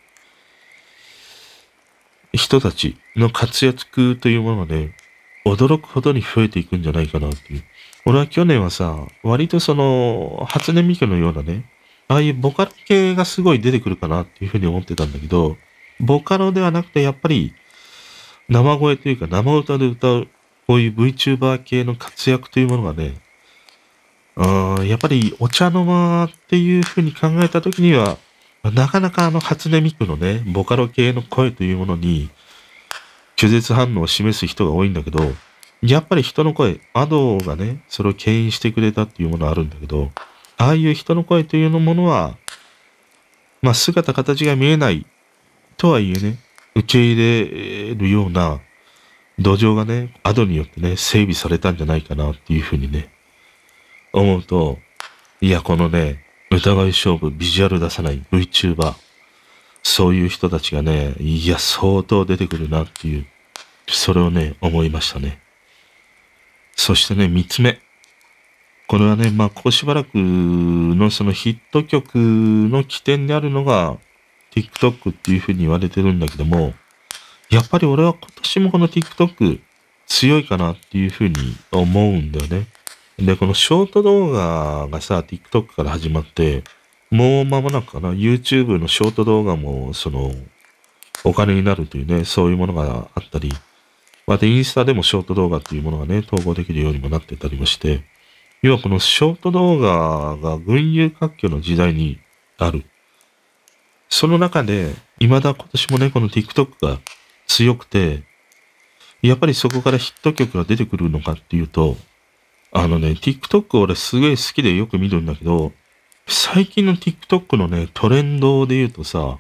人たちの活躍というものがね、驚くほどに増えていくんじゃないかなっていう。俺は去年はさ、割とその、初音ミクのようなね、ああいうボカロ系がすごい出てくるかなっていうふうに思ってたんだけど、ボカロではなくてやっぱり、生声というか生歌で歌う、こういう VTuber 系の活躍というものがね、あやっぱりお茶の間っていうふうに考えたときには、なかなかあの初音ミクのね、ボカロ系の声というものに拒絶反応を示す人が多いんだけど、やっぱり人の声、アドがね、それを牽引してくれたっていうものあるんだけど、ああいう人の声というのものは、まあ姿形が見えないとはいえね、受け入れるような土壌がね、アドによってね、整備されたんじゃないかなっていうふうにね、思うと、いや、このね、疑い勝負、ビジュアル出さない VTuber、そういう人たちがね、いや、相当出てくるなっていう、それをね、思いましたね。そしてね、三つ目。これはね、まあ、ここしばらくのそのヒット曲の起点であるのが、TikTok っていうふうに言われてるんだけども、やっぱり俺は今年もこの TikTok 強いかなっていうふうに思うんだよね。で、このショート動画がさ、TikTok から始まって、もう間もなくかな、YouTube のショート動画も、その、お金になるというね、そういうものがあったり、またインスタでもショート動画っていうものがね、統合できるようにもなってたりもして、要はこのショート動画が群雄割拠の時代にある。その中で、未だ今年もね、この TikTok が強くて、やっぱりそこからヒット曲が出てくるのかっていうと、あのね、TikTok 俺すげえ好きでよく見るんだけど、最近の TikTok のね、トレンドで言うとさ、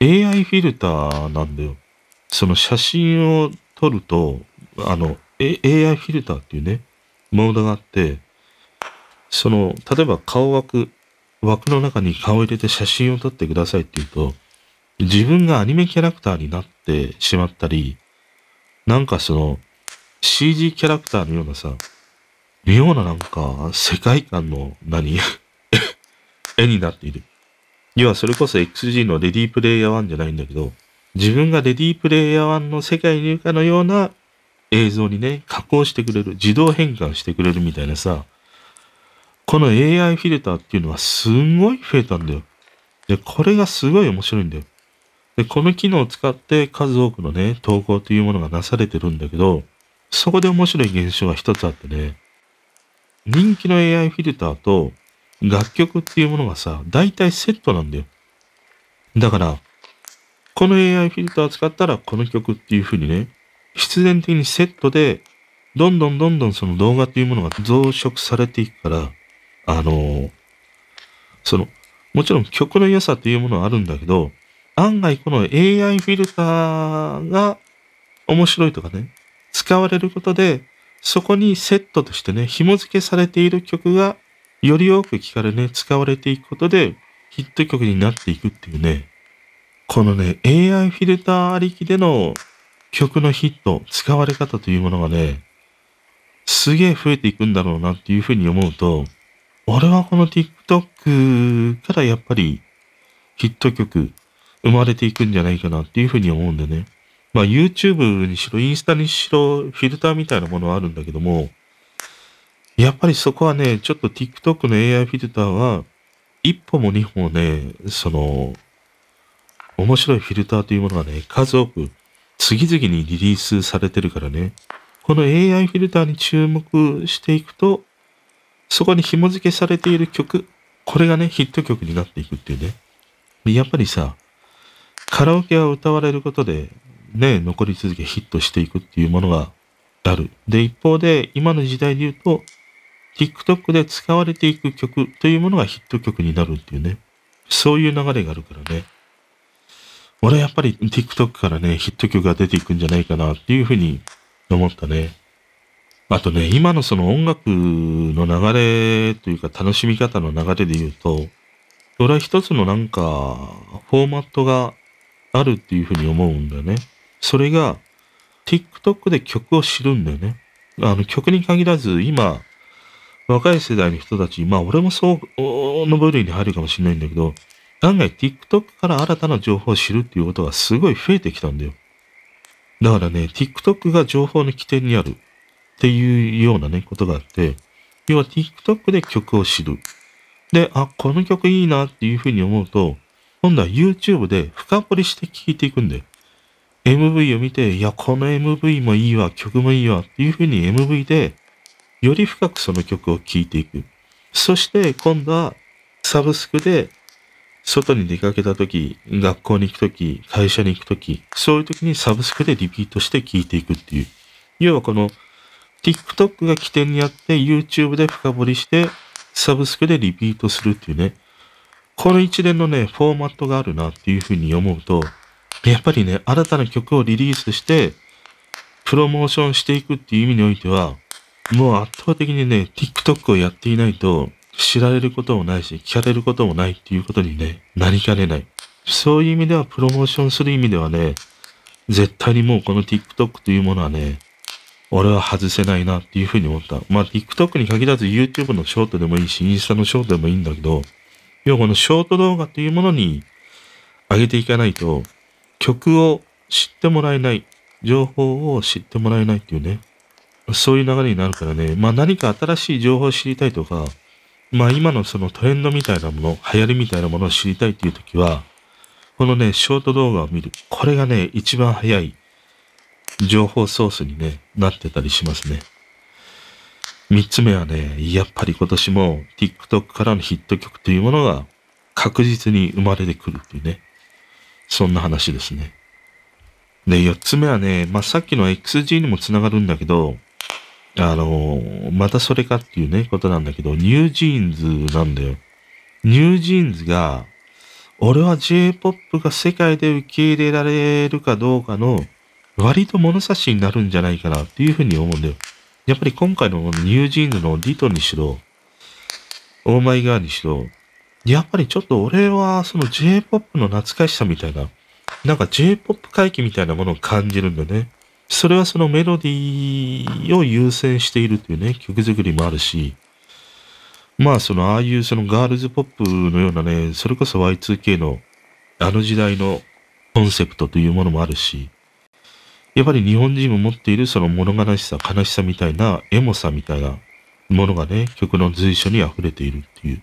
AI フィルターなんだよ。その写真を撮ると、あの、AI フィルターっていうね、モードがあって、その、例えば顔枠、枠の中に顔を入れて写真を撮ってくださいって言うと、自分がアニメキャラクターになってしまったり、なんかその、CG キャラクターのようなさ、妙ななんか、世界観の何 <laughs> 絵になっている。要はそれこそ XG のレディープレイヤー1じゃないんだけど、自分がレディープレイヤー1の世界にいるかのような映像にね、加工してくれる、自動変換してくれるみたいなさ、この AI フィルターっていうのはすんごい増えたんだよ。で、これがすごい面白いんだよ。で、この機能を使って数多くのね、投稿というものがなされてるんだけど、そこで面白い現象が一つあってね、人気の AI フィルターと楽曲っていうものがさ、大体セットなんだよ。だから、この AI フィルターを使ったらこの曲っていう風にね、必然的にセットで、どんどんどんどんその動画っていうものが増殖されていくから、あの、その、もちろん曲の良さっていうものはあるんだけど、案外この AI フィルターが面白いとかね、使われることで、そこにセットとしてね、紐付けされている曲がより多く聞かれね、使われていくことでヒット曲になっていくっていうね、このね、AI フィルターありきでの曲のヒット、使われ方というものがね、すげえ増えていくんだろうなっていうふうに思うと、俺はこの TikTok からやっぱりヒット曲生まれていくんじゃないかなっていうふうに思うんでね。まあ YouTube にしろ、インスタにしろ、フィルターみたいなものはあるんだけども、やっぱりそこはね、ちょっと TikTok の AI フィルターは、一歩も二歩もね、その、面白いフィルターというものがね、数多く次々にリリースされてるからね、この AI フィルターに注目していくと、そこに紐付けされている曲、これがね、ヒット曲になっていくっていうね。やっぱりさ、カラオケは歌われることで、ね、残り続けヒットしていくっていうものがある。で、一方で、今の時代で言うと、TikTok で使われていく曲というものがヒット曲になるっていうね。そういう流れがあるからね。俺はやっぱり TikTok からね、ヒット曲が出ていくんじゃないかなっていうふうに思ったね。あとね、今のその音楽の流れというか楽しみ方の流れで言うと、俺は一つのなんか、フォーマットがあるっていうふうに思うんだよね。それが、TikTok で曲を知るんだよね。あの曲に限らず、今、若い世代の人たち、まあ俺もそうの部類に入るかもしれないんだけど、案外 TikTok から新たな情報を知るっていうことがすごい増えてきたんだよ。だからね、TikTok が情報の起点にあるっていうようなね、ことがあって、要は TikTok で曲を知る。で、あ、この曲いいなっていうふうに思うと、今度は YouTube で深掘りして聴いていくんだよ。MV を見て、いや、この MV もいいわ、曲もいいわっていう風に MV で、より深くその曲を聴いていく。そして今度はサブスクで外に出かけた時、学校に行く時、会社に行く時、そういう時にサブスクでリピートして聴いていくっていう。要はこの TikTok が起点にあって YouTube で深掘りしてサブスクでリピートするっていうね。この一連のね、フォーマットがあるなっていうふうに思うと、やっぱりね、新たな曲をリリースして、プロモーションしていくっていう意味においては、もう圧倒的にね、TikTok をやっていないと、知られることもないし、聞かれることもないっていうことにね、なりかねない。そういう意味では、プロモーションする意味ではね、絶対にもうこの TikTok というものはね、俺は外せないなっていうふうに思った。まあ TikTok に限らず YouTube のショートでもいいし、インスタのショートでもいいんだけど、要はこのショート動画っていうものに上げていかないと、曲を知ってもらえない、情報を知ってもらえないっていうね、そういう流れになるからね、まあ何か新しい情報を知りたいとか、まあ今のそのトレンドみたいなもの、流行りみたいなものを知りたいっていう時は、このね、ショート動画を見る。これがね、一番早い情報ソースにね、なってたりしますね。三つ目はね、やっぱり今年も TikTok からのヒット曲というものが確実に生まれてくるっていうね。そんな話ですね。で、四つ目はね、まあ、さっきの XG にもつながるんだけど、あのまたそれかっていうね、ことなんだけど、 NewJeans なんだよ。 NewJeans が、俺は J-POP が世界で受け入れられるかどうかの割と物差しになるんじゃないかなっていうふうに思うんだよ。やっぱり今回の NewJeans の Ditto にしろ、オーマイガーにしろ、やっぱりちょっと俺はその J-POP の懐かしさみたいな、なんか J-POP 回帰みたいなものを感じるんだよね。それはそのメロディーを優先しているというね、曲作りもあるし、まあそのああいうそのガールズポップのようなね、それこそ Y2K のあの時代のコンセプトというものもあるし、やっぱり日本人も持っているその物悲しさ、悲しさみたいな、エモさみたいなものがね、曲の随所に溢れているっていう。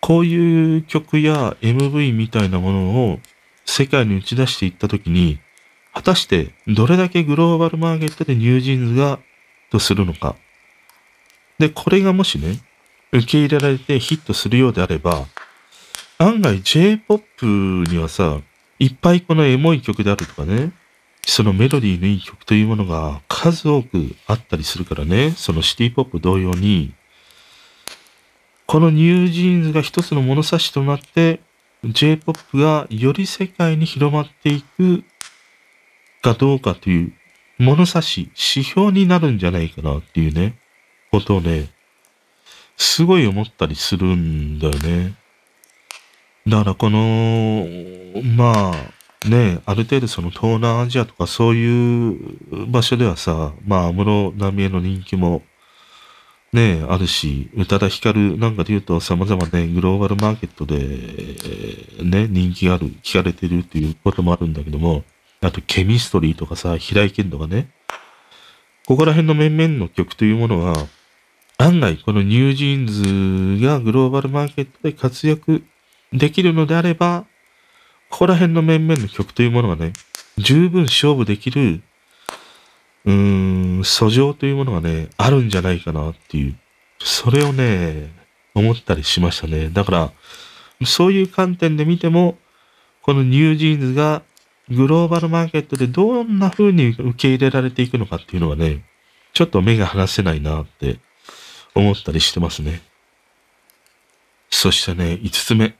こういう曲や MV みたいなものを世界に打ち出していったときに、果たしてどれだけグローバルマーケットでニュージーンズがとするのか。で、これがもしね、受け入れられてヒットするようであれば、案外 J-POP にはさ、いっぱいこのエモい曲であるとかね、そのメロディーのいい曲というものが数多くあったりするからね、そのシティポップ同様に、このニュージーンズが一つの物差しとなって、J-POP がより世界に広まっていくかどうかという物差し、指標になるんじゃないかなっていうね、ことをね、すごい思ったりするんだよね。だからこの、まあ、ね、ある程度その東南アジアとかそういう場所ではさ、まあ、安室奈美恵の人気もね、あるし、宇多田ヒカルなんかで言うと様々ね、グローバルマーケットで、ね、人気がある、聞かれてるっていうこともあるんだけども、あと、ケミストリーとかさ、平井堅とかね。ここら辺の面々の曲というものは、案外このニュージーンズがグローバルマーケットで活躍できるのであれば、ここら辺の面々の曲というものがね、十分勝負できる、うーん、素性というものがね、あるんじゃないかなっていう、それをね、思ったりしましたね。だから、そういう観点で見ても、このニュージーンズがグローバルマーケットでどんな風に受け入れられていくのかっていうのはね、ちょっと目が離せないなって思ったりしてますね。そしてね、五つ目。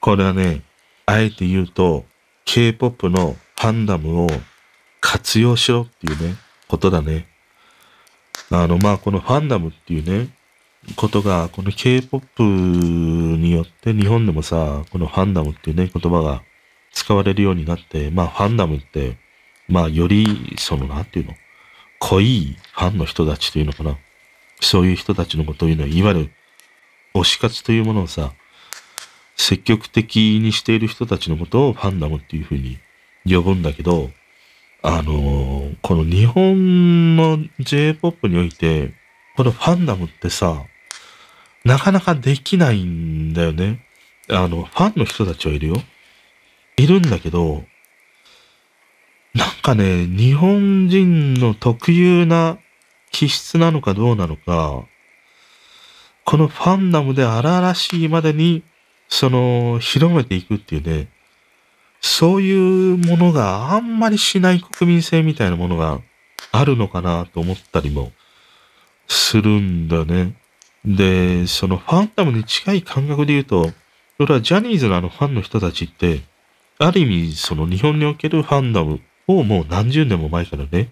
これはね、あえて言うと、K-POP のファンダムを活用しろっていうね、ことだね。あの、まあ、このファンダムっていうね、ことが、この K-POP によって日本でもさ、このファンダムっていうね、言葉が使われるようになって、まあファンダムって、まあより、その、なんていうの、濃いファンの人たちというのかな。そういう人たちのことを言うのは、いわゆる推し活というものをさ、積極的にしている人たちのことをファンダムっていうふうに呼ぶんだけど、あのー、この日本の J-POP において、このファンダムってさ、なかなかできないんだよね。あの、ファンの人たちはいるよ。いるんだけど、なんかね、日本人の特有な気質なのかどうなのか、このファンダムで荒々しいまでに、その、広めていくっていうね、そういうものがあんまりしない国民性みたいなものがあるのかなと思ったりもするんだね。で、そのファンダムに近い感覚で言うと、それはジャニーズのあのファンの人たちって、ある意味その日本におけるファンダムをもう何十年も前からね、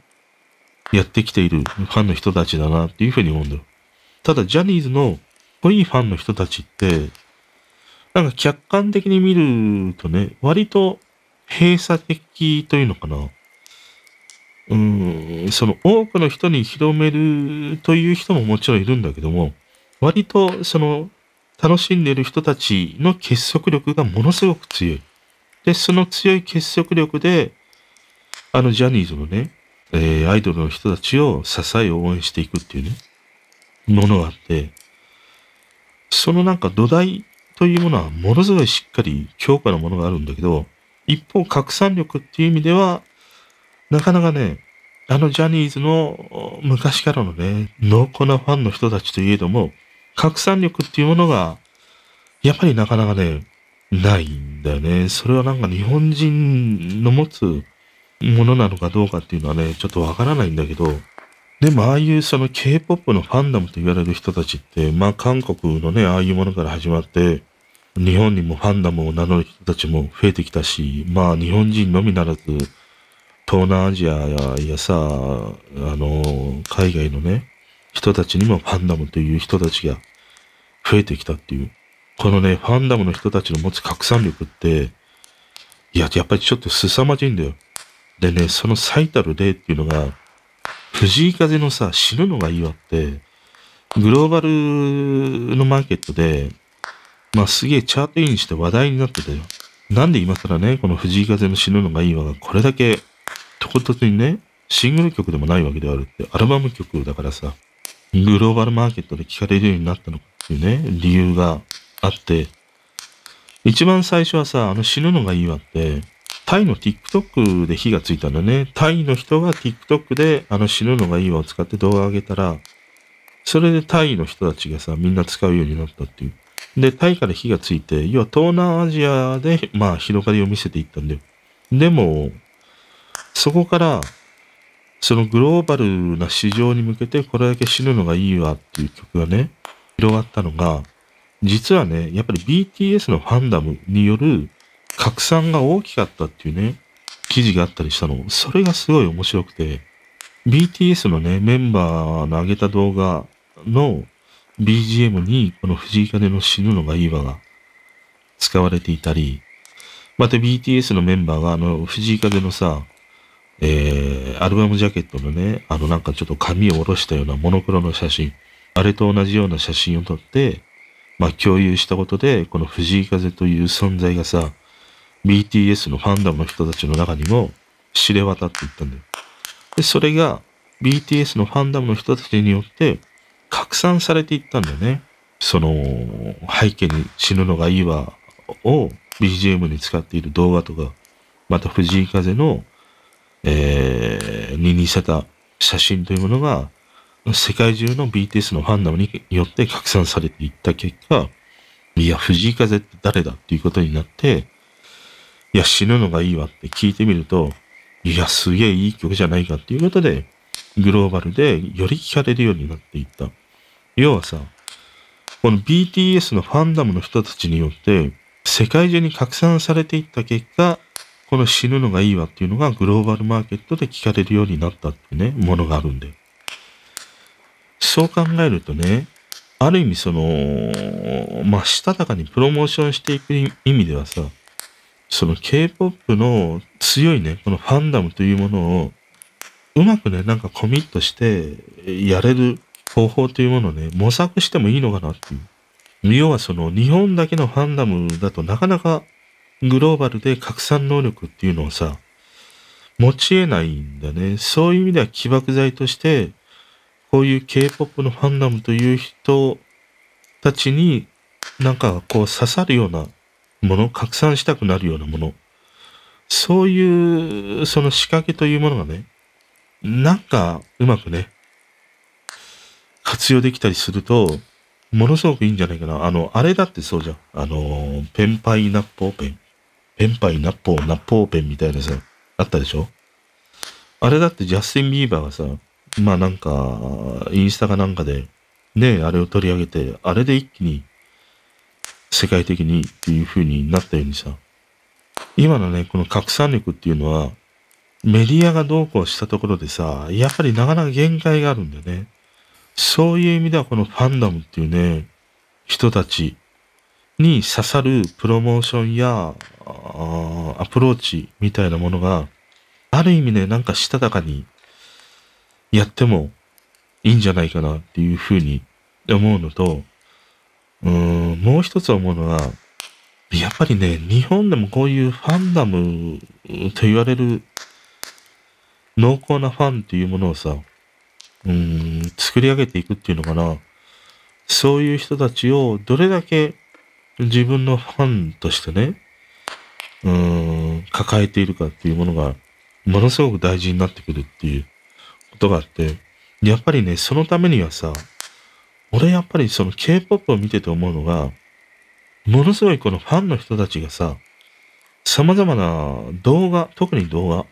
やってきているファンの人たちだなっていうふうに思うんだよ。ただジャニーズの濃いファンの人たちって、なんか客観的に見るとね、割と閉鎖的というのかな。うん、その多くの人に広めるという人ももちろんいるんだけども、割とその楽しんでいる人たちの結束力がものすごく強い。で、その強い結束力で、あのジャニーズのね、えー、アイドルの人たちを支え応援していくっていうね、ものがあって、そのなんか土台というものはものすごいしっかり強化のものがあるんだけど、一方拡散力っていう意味では、なかなかね、あのジャニーズの昔からのね、濃厚なファンの人たちといえども、拡散力っていうものが、やっぱりなかなかね、ないんだよね。それはなんか日本人の持つものなのかどうかっていうのはね、ちょっとわからないんだけど、でもああいうその K-POP のファンダムと言われる人たちって、まあ韓国のね、ああいうものから始まって、日本にもファンダムを名乗る人たちも増えてきたし、まあ日本人のみならず、東南アジアやさ、あの、海外のね、人たちにもファンダムという人たちが増えてきたっていう。このね、ファンダムの人たちの持つ拡散力って、いや、やっぱりちょっと凄まじいんだよ。でね、その最たる例っていうのが、藤井風のさ、死ぬのがいいわって、グローバルのマーケットで、まあすげえチャートインして話題になってたよ。なんで今更ね、この藤井風の死ぬのがいいわがこれだけ唐突にね、シングル曲でもないわけであるって、アルバム曲だからさ、グローバルマーケットで聴かれるようになったのかっていうね、理由があって、一番最初はさ、あの死ぬのがいいわって、タイの TikTok で火がついたんだね。タイの人が TikTok であの死ぬのがいいわを使って動画を上げたら、それでタイの人たちがさ、みんな使うようになったっていう。で、タイから火がついて、要は東南アジアで、まあ広がりを見せていったんだよ。でも、そこから、そのグローバルな市場に向けてこれだけ死ぬのがいいわっていう曲がね、広がったのが、実はね、やっぱり BTS のファンダムによる拡散が大きかったっていうね、記事があったりしたの。それがすごい面白くて、BTS のね、メンバーの上げた動画の BGM にこの藤井風の死ぬのがいいわが使われていたり、また BTS のメンバーがあの藤井風のさ、えー、アルバムジャケットのね、あのなんかちょっと髪を下ろしたようなモノクロの写真、あれと同じような写真を撮って、まあ共有したことで、この藤井風という存在がさ、BTS のファンダムの人たちの中にも知れ渡っていったんだよ。で、それが BTS のファンダムの人たちによって拡散されていったんだよね。その背景に死ぬのがいいわを BGM に使っている動画とか、また藤井風のえー、に似せた写真というものが、世界中の BTS のファンダムによって拡散されていった結果、いや、藤井風って誰だっていうことになって、いや、死ぬのがいいわって聞いてみると、いや、すげえいい曲じゃないかっていうことで、グローバルでより聞かれるようになっていった。要はさ、この BTS のファンダムの人たちによって、世界中に拡散されていった結果、この死ぬのがいいわっていうのがグローバルマーケットで聞かれるようになったっていうね、ものがあるんで。そう考えるとね、ある意味その、まあ、したたかにプロモーションしていく意味ではさ、その K-POP の強いね、このファンダムというものを、うまくね、なんかコミットしてやれる方法というものをね、模索してもいいのかなっていう。要はその日本だけのファンダムだとなかなかグローバルで拡散能力っていうのをさ、持ち得ないんだね。そういう意味では起爆剤として、こういう K-POP のファンダムという人たちになんかこう刺さるようなもの、拡散したくなるようなもの。そういう、その仕掛けというものがね、なんかうまくね、活用できたりすると、ものすごくいいんじゃないかな。あの、あれだってそうじゃん。あの、ペンパイナッポーペン。ペンパイナッポーナッポーペンみたいなさ、あったでしょ？あれだってジャスティン・ビーバーがさ、まあなんか、インスタかなんかで、ね、あれを取り上げて、あれで一気に世界的にっていう風になったようにさ、今のね、この拡散力っていうのは、メディアがどうこうしたところでさ、やっぱりなかなか限界があるんだよね。そういう意味ではこのファンダムっていうね、人たちに刺さるプロモーションやアプローチみたいなものが、ある意味ね、なんかしたたかにやってもいいんじゃないかなっていうふうに思うのと、うん、もう一つ思うのは、やっぱりね、日本でもこういうファンダムと言われる濃厚なファンっていうものをさ、うん、作り上げていくっていうのかな。そういう人たちをどれだけ自分のファンとしてね、うん、抱えているかっていうものが、ものすごく大事になってくるっていうことがあって、やっぱりね、そのためにはさ、俺やっぱりその K-POP を見てて思うのが、ものすごいこのファンの人たちがさ、様々な動画、特に動画、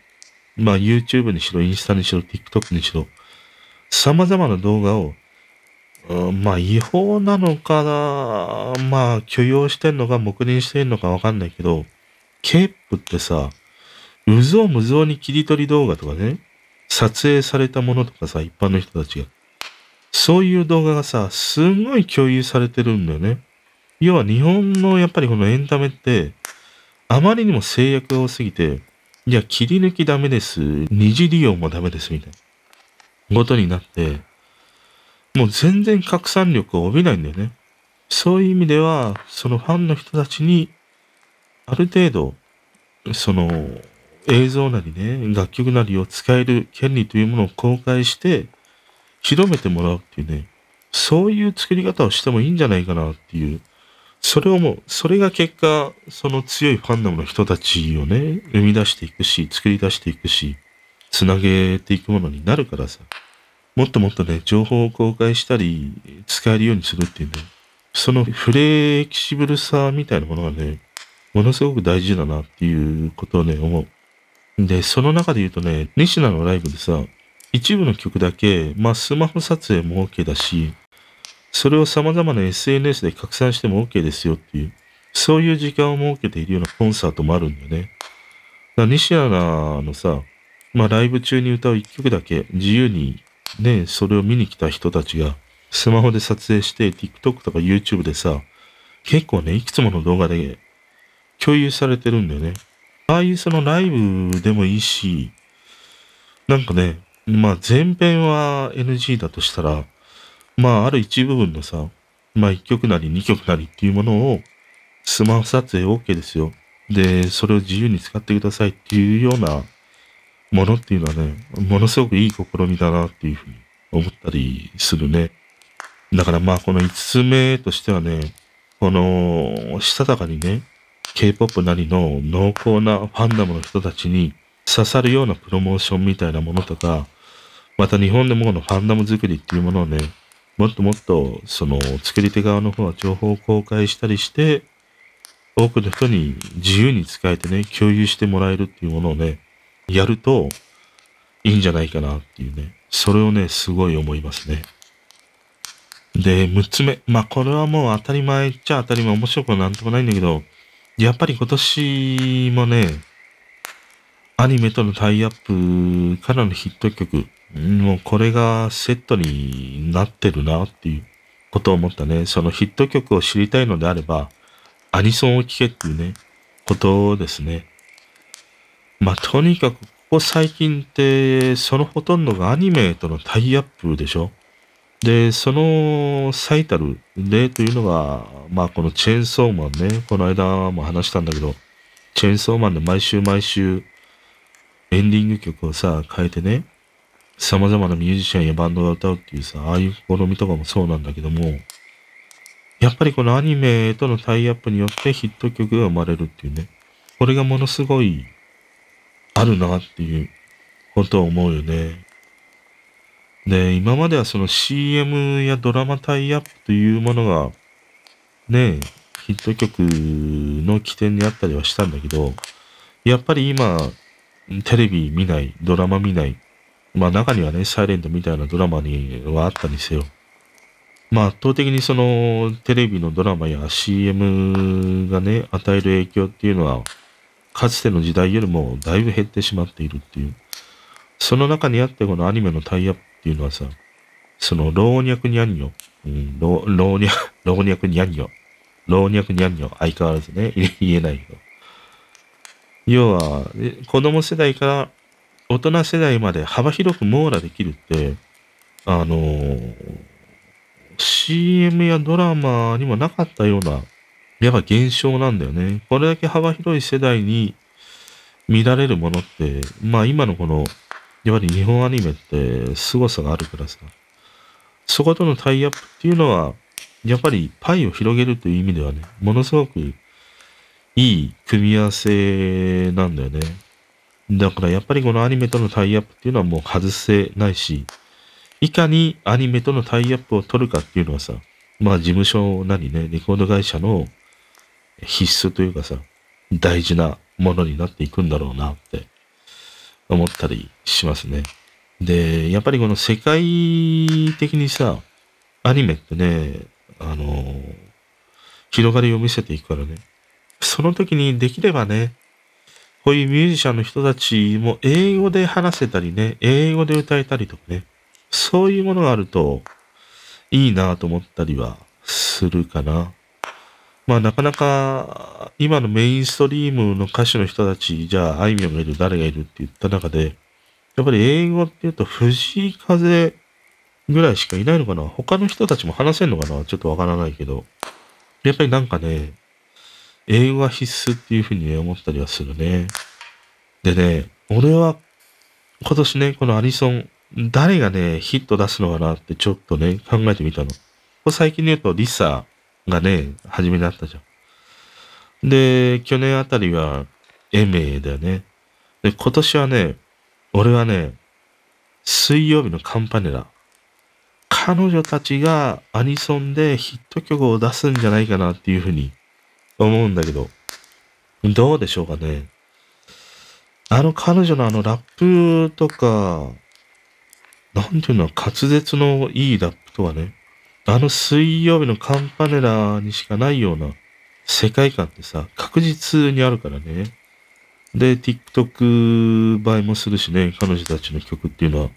まあ YouTube にしろ、インスタにしろ、TikTok にしろ、様々な動画を、うんまあ違法なのかな、まあ許容してんのか黙認してんのかわかんないけど、K-POP ってさ、うぞうむぞうに切り取り動画とかね、撮影されたものとかさ、一般の人たちが。そういう動画がさ、すんごい共有されてるんだよね。要は日本のやっぱりこのエンタメって、あまりにも制約が多すぎて、いや、切り抜きダメです。二次利用もダメです、みたいなことになって、もう全然拡散力を帯びないんだよね。そういう意味では、そのファンの人たちに、ある程度、その映像なりね、楽曲なりを使える権利というものを公開して、広めてもらうっていうね、そういう作り方をしてもいいんじゃないかなっていう、それをもう、それが結果、その強いファンダムの人たちをね、生み出していくし、作り出していくし、つなげていくものになるからさ、もっともっとね、情報を公開したり、使えるようにするっていうね、そのフレキシブルさみたいなものがね、ものすごく大事だなっていうことをね、思う。で、その中で言うとね、西野のライブでさ、一部の曲だけ、まあスマホ撮影も OK だし、それを様々な SNS で拡散しても OK ですよっていう、そういう時間を設けているようなコンサートもあるんだよね。だ西アナのさ、まあライブ中に歌う一曲だけ自由にね、それを見に来た人たちがスマホで撮影して TikTok とか YouTube でさ、結構ね、いくつもの動画で共有されてるんだよね。ああいうそのライブでもいいし、なんかね、まあ前編は NG だとしたら、まあある一部分のさ、まあ1曲なり2曲なりっていうものをスマホ撮影 OK ですよ。で、それを自由に使ってくださいっていうようなものっていうのはね、ものすごくいい試みだなっていうふうに思ったりするね。だからまあこの5つ目としてはね、この、したたかにね、K-POP なりの濃厚なファンダムの人たちに刺さるようなプロモーションみたいなものとか、また日本でもこのファンダム作りっていうものをね、もっともっとその作り手側の方は情報を公開したりして、多くの人に自由に使えてね、共有してもらえるっていうものをね、やるといいんじゃないかなっていうね、それをね、すごい思いますね。で、6つ目。まあ、これはもう当たり前っちゃ当たり前、面白くはなんともないんだけど、やっぱり今年もね、アニメとのタイアップからのヒット曲、もうこれがセットになってるなっていうことを思ったね。そのヒット曲を知りたいのであれば、アニソンを聴けっていうね、ことですね。まあ、とにかくここ最近って、そのほとんどがアニメとのタイアップでしょで、その最たる例というのが、まあこのチェーンソーマンね、この間も話したんだけど、チェーンソーマンで毎週毎週エンディング曲をさ、変えてね、様々なミュージシャンやバンドが歌うっていうさ、ああいう試みとかもそうなんだけども、やっぱりこのアニメとのタイアップによってヒット曲が生まれるっていうね、これがものすごいあるなっていうことを思うよね。で、今まではその CM やドラマタイアップというものが、ね、ヒット曲の起点にあったりはしたんだけど、やっぱり今、テレビ見ない、ドラマ見ない、まあ中にはね、サイレントみたいなドラマにはあったにせよ。まあ圧倒的にそのテレビのドラマや CM がね、与える影響っていうのは、かつての時代よりもだいぶ減ってしまっているっていう。その中にあってこのアニメのタイアップっていうのはさ、その老若にゃんよ。うん、老、老若、老若にゃんよ。老若にゃんよ。相変わらずね、<laughs> 言えないけど。要は、子供世代から大人世代まで幅広く網羅できるって、あのー、CM やドラマにもなかったような、やっぱ現象なんだよね。これだけ幅広い世代に見られるものって、まあ今のこの、やっぱり日本アニメって凄さがあるからさ、そことのタイアップっていうのは、やっぱりパイを広げるという意味ではね、ものすごくいい組み合わせなんだよね。だからやっぱりこのアニメとのタイアップっていうのはもう外せないし、いかにアニメとのタイアップを取るかっていうのはさ、まあ事務所なりね、レコード会社の必須というかさ、大事なものになっていくんだろうなって思ったりしますね。で、やっぱりこの世界的にさ、アニメってね、あの広がりを見せていくからね。その時にできればね、こういうミュージシャンの人たちも英語で話せたりね、英語で歌えたりとかね、そういうものがあるといいなと思ったりはするかな。まあなかなか今のメインストリームの歌手の人たち、じゃああいみょんがいる、誰がいるって言った中で、やっぱり英語って言うと藤井風ぐらいしかいないのかな他の人たちも話せんのかなちょっとわからないけど。やっぱりなんかね、英語が必須っていうふうにね、思ったりはするね。でね、俺は今年ね、このアニソン、誰がね、ヒット出すのかなってちょっとね、考えてみたの。これ最近で言うとリサがね、初めになったじゃん。で、去年あたりはエメだよね。で、今年はね、俺はね、水曜日のカンパネラ。彼女たちがアニソンでヒット曲を出すんじゃないかなっていうふうに思うんだけど、どうでしょうかね。あの彼女のあのラップとか、なんていうの、滑舌のいいラップとはね、あの水曜日のカンパネラにしかないような世界観ってさ、確実にあるからね。で、TikTok 映えもするしね、彼女たちの曲っていうのは。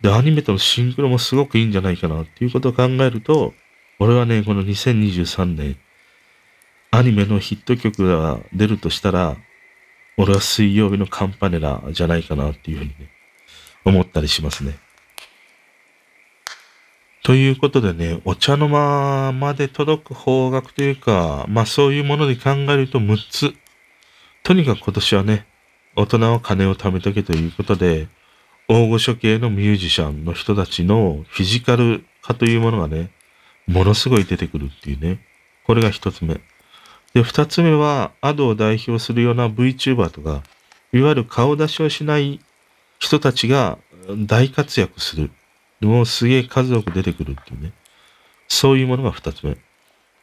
で、アニメとのシンクロもすごくいいんじゃないかなっていうことを考えると、俺はね、この2023年、アニメのヒット曲が出るとしたら、俺は水曜日のカンパネラじゃないかなっていうふうにね、思ったりしますね。ということでね、お茶の間まで届く方角というか、まあそういうもので考えると6つ。とにかく今年はね、大人は金を貯めとけということで、大御所系のミュージシャンの人たちのフィジカル化というものがね、ものすごい出てくるっていうね。これが一つ目。で、二つ目は、アドを代表するような VTuber とか、いわゆる顔出しをしない人たちが大活躍する。もうすげえ数多く出てくるっていうね。そういうものが二つ目。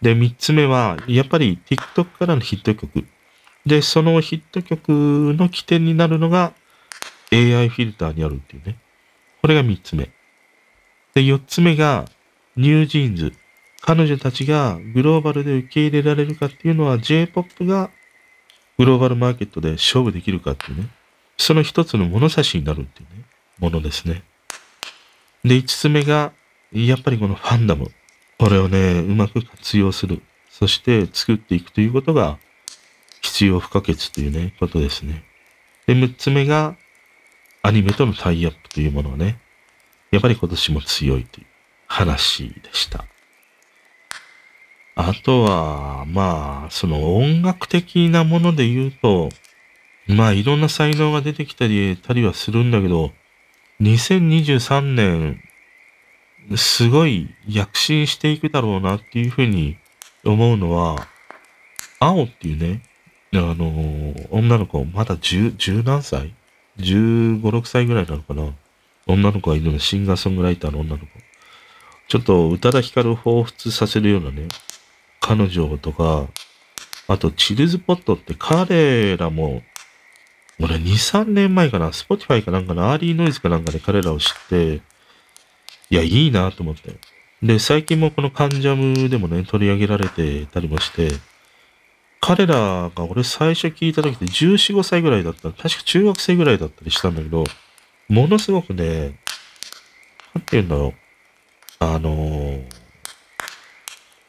で、三つ目は、やっぱり TikTok からのヒット曲。で、そのヒット曲の起点になるのが AI フィルターにあるっていうね。これが三つ目。で、四つ目がニュージーンズ。彼女たちがグローバルで受け入れられるかっていうのは J-POP がグローバルマーケットで勝負できるかっていうね。その一つの物差しになるっていうね、ものですね。で、五つ目が、やっぱりこのファンダム。これをね、うまく活用する。そして作っていくということが必要不可欠というね、ことですね。で、六つ目が、アニメとのタイアップというものはね、やっぱり今年も強いという話でした。あとは、まあ、その音楽的なもので言うと、まあいろんな才能が出てきたり、たりはするんだけど、2023年、すごい躍進していくだろうなっていうふうに思うのは、青っていうね、あの、女の子、まだ十、十何歳？15、6歳ぐらいなのかな？女の子がいるの、シンガーソングライターの女の子。ちょっと宇多田ヒカルを彷彿させるようなね、彼女とか、あと、 chilldspot って彼らも、俺2、3年前かな、 Spotify かなんかの Early Noise かなんかで彼らを知って、いや、いいなと思って。で、最近もこの関ジャムでもね、取り上げられてたりもして、彼らが俺最初聞いた時って14、5歳ぐらいだった。確か中学生ぐらいだったりしたんだけど、ものすごくね、なんて言うんだろう。あのー、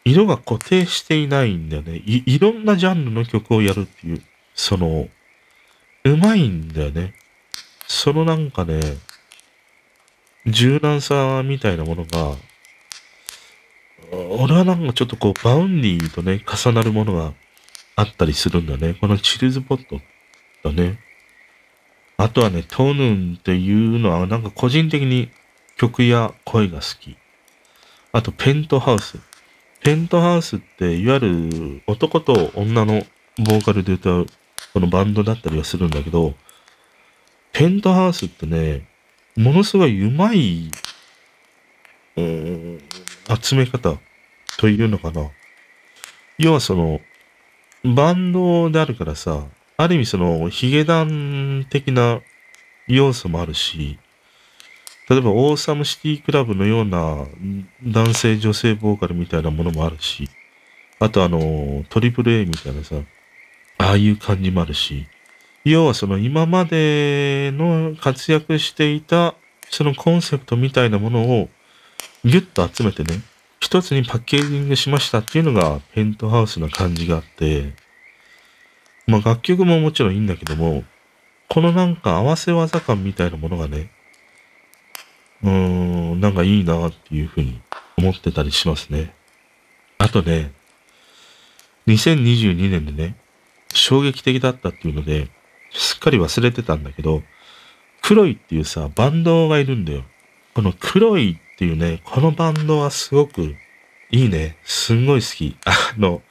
色が固定していないんだよね。いろんなジャンルの曲をやるっていう、その、うまいんだよね。そのなんかね、柔軟さみたいなものが、俺はなんかちょっとこう、 Vaundy とね、重なるものがあったりするんだね。この chilldspotだね。あとはね、トヌンっていうのはなんか個人的に曲や声が好き。あと、ペントハウス。ペントハウスって、いわゆる男と女のボーカルで歌う、このバンドだったりはするんだけど、ペントハウスってね、ものすごい上手い、うん、集め方というのかな。要はその、バンドであるからさ、ある意味その、ヒゲダン的な要素もあるし、例えば、オーサムシティクラブのような男性女性ボーカルみたいなものもあるし、あとあの、トリプル A みたいなさ、ああいう感じもあるし、要はその今までの活躍していたそのコンセプトみたいなものをギュッと集めてね、一つにパッケージングしましたっていうのがペントハウスな感じがあって、まあ楽曲ももちろんいいんだけども、このなんか合わせ技感みたいなものがね、うーん、なんかいいなっていうふうに思ってたりしますね。あとね、2022年でね、衝撃的だったっていうので、すっかり忘れてたんだけど、黒いっていうさ、バンドがいるんだよ。この黒いっていうね、このバンドはすごくいいね。すんごい好き。あの、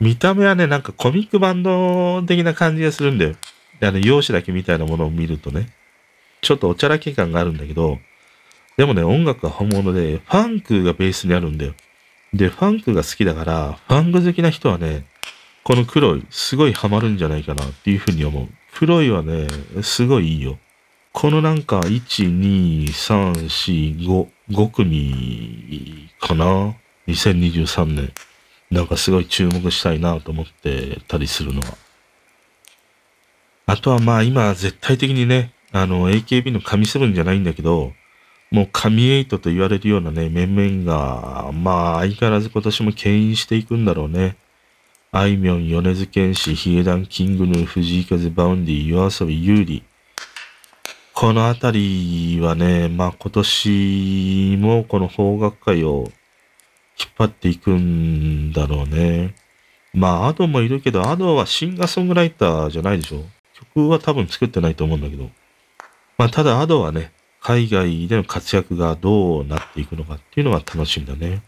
見た目はね、なんかコミックバンド的な感じがするんだよ。あの、容姿だけみたいなものを見るとね。ちょっとおちゃらけ感があるんだけど、でもね、音楽は本物で、ファンクがベースにあるんだよ。で、ファンクが好きだから、ファンク好きな人はね、この黒い、すごいハマるんじゃないかなっていうふうに思う。黒いはね、すごいいいよ。このなんか、1、2、3、4、5、5組かな ?2023 年。なんかすごい注目したいなと思ってたりするのは。あとはまあ今絶対的にね、あの AKB の神7じゃないんだけど、もう神エイトと言われるようなね、面々が、まあ相変わらず今年も牽引していくんだろうね。あいみょん、米津玄師、ヒゲダン、 King Gnu、藤井風、 Vaundy、YOASOBI、優里。このあたりはね、まあ今年もこの邦楽界を引っ張っていくんだろうね。まあ Ado もいるけど、 Ado はシンガーソングライターじゃないでしょ？曲は多分作ってないと思うんだけど。まあただ Ado はね、海外での活躍がどうなっていくのかっていうのが楽しみだね。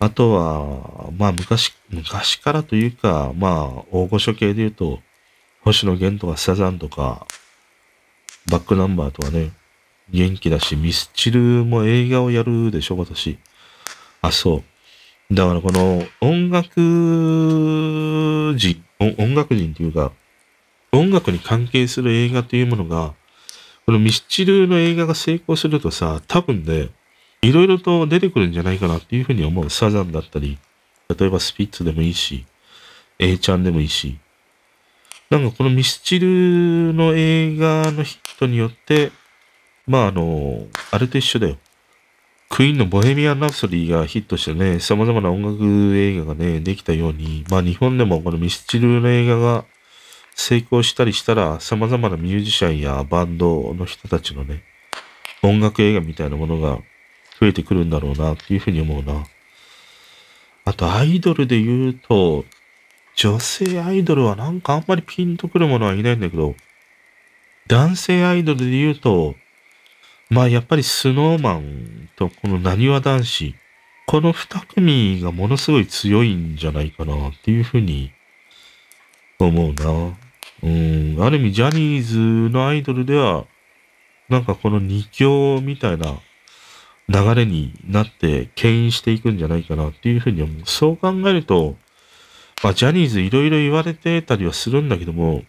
あとは、まあ昔、昔からというか、まあ大御所系で言うと、星野源とかサザンとか、バックナンバーとかね、元気だし、ミスチルも映画をやるでしょ、今年。あ、そう。だからこの音楽人、音楽人っていうか、音楽に関係する映画というものが、このミスチルの映画が成功するとさ、多分ね、いろいろと出てくるんじゃないかなっていうふうに思う。サザンだったり、例えばスピッツでもいいし、A ちゃんでもいいし、なんかこのミスチルの映画のヒットによって、まああの、あれと一緒だよ。クイーンのボヘミアン・ラプソディがヒットしてね、様々な音楽映画がね、できたように、まあ日本でもこのミスチルの映画が成功したりしたら、様々なミュージシャンやバンドの人たちのね、音楽映画みたいなものが増えてくるんだろうなっていうふうに思うな。あとアイドルで言うと、女性アイドルはなんかあんまりピンとくるものはいないんだけど、男性アイドルで言うと、まあやっぱりスノーマンとこのなにわ男子、この二組がものすごい強いんじゃないかなっていうふうに思うな。うん、ある意味ジャニーズのアイドルでは、なんかこの二強みたいな流れになって牽引していくんじゃないかなっていうふうに思う。そう考えると、まあジャニーズいろいろ言われてたりはするんだけども、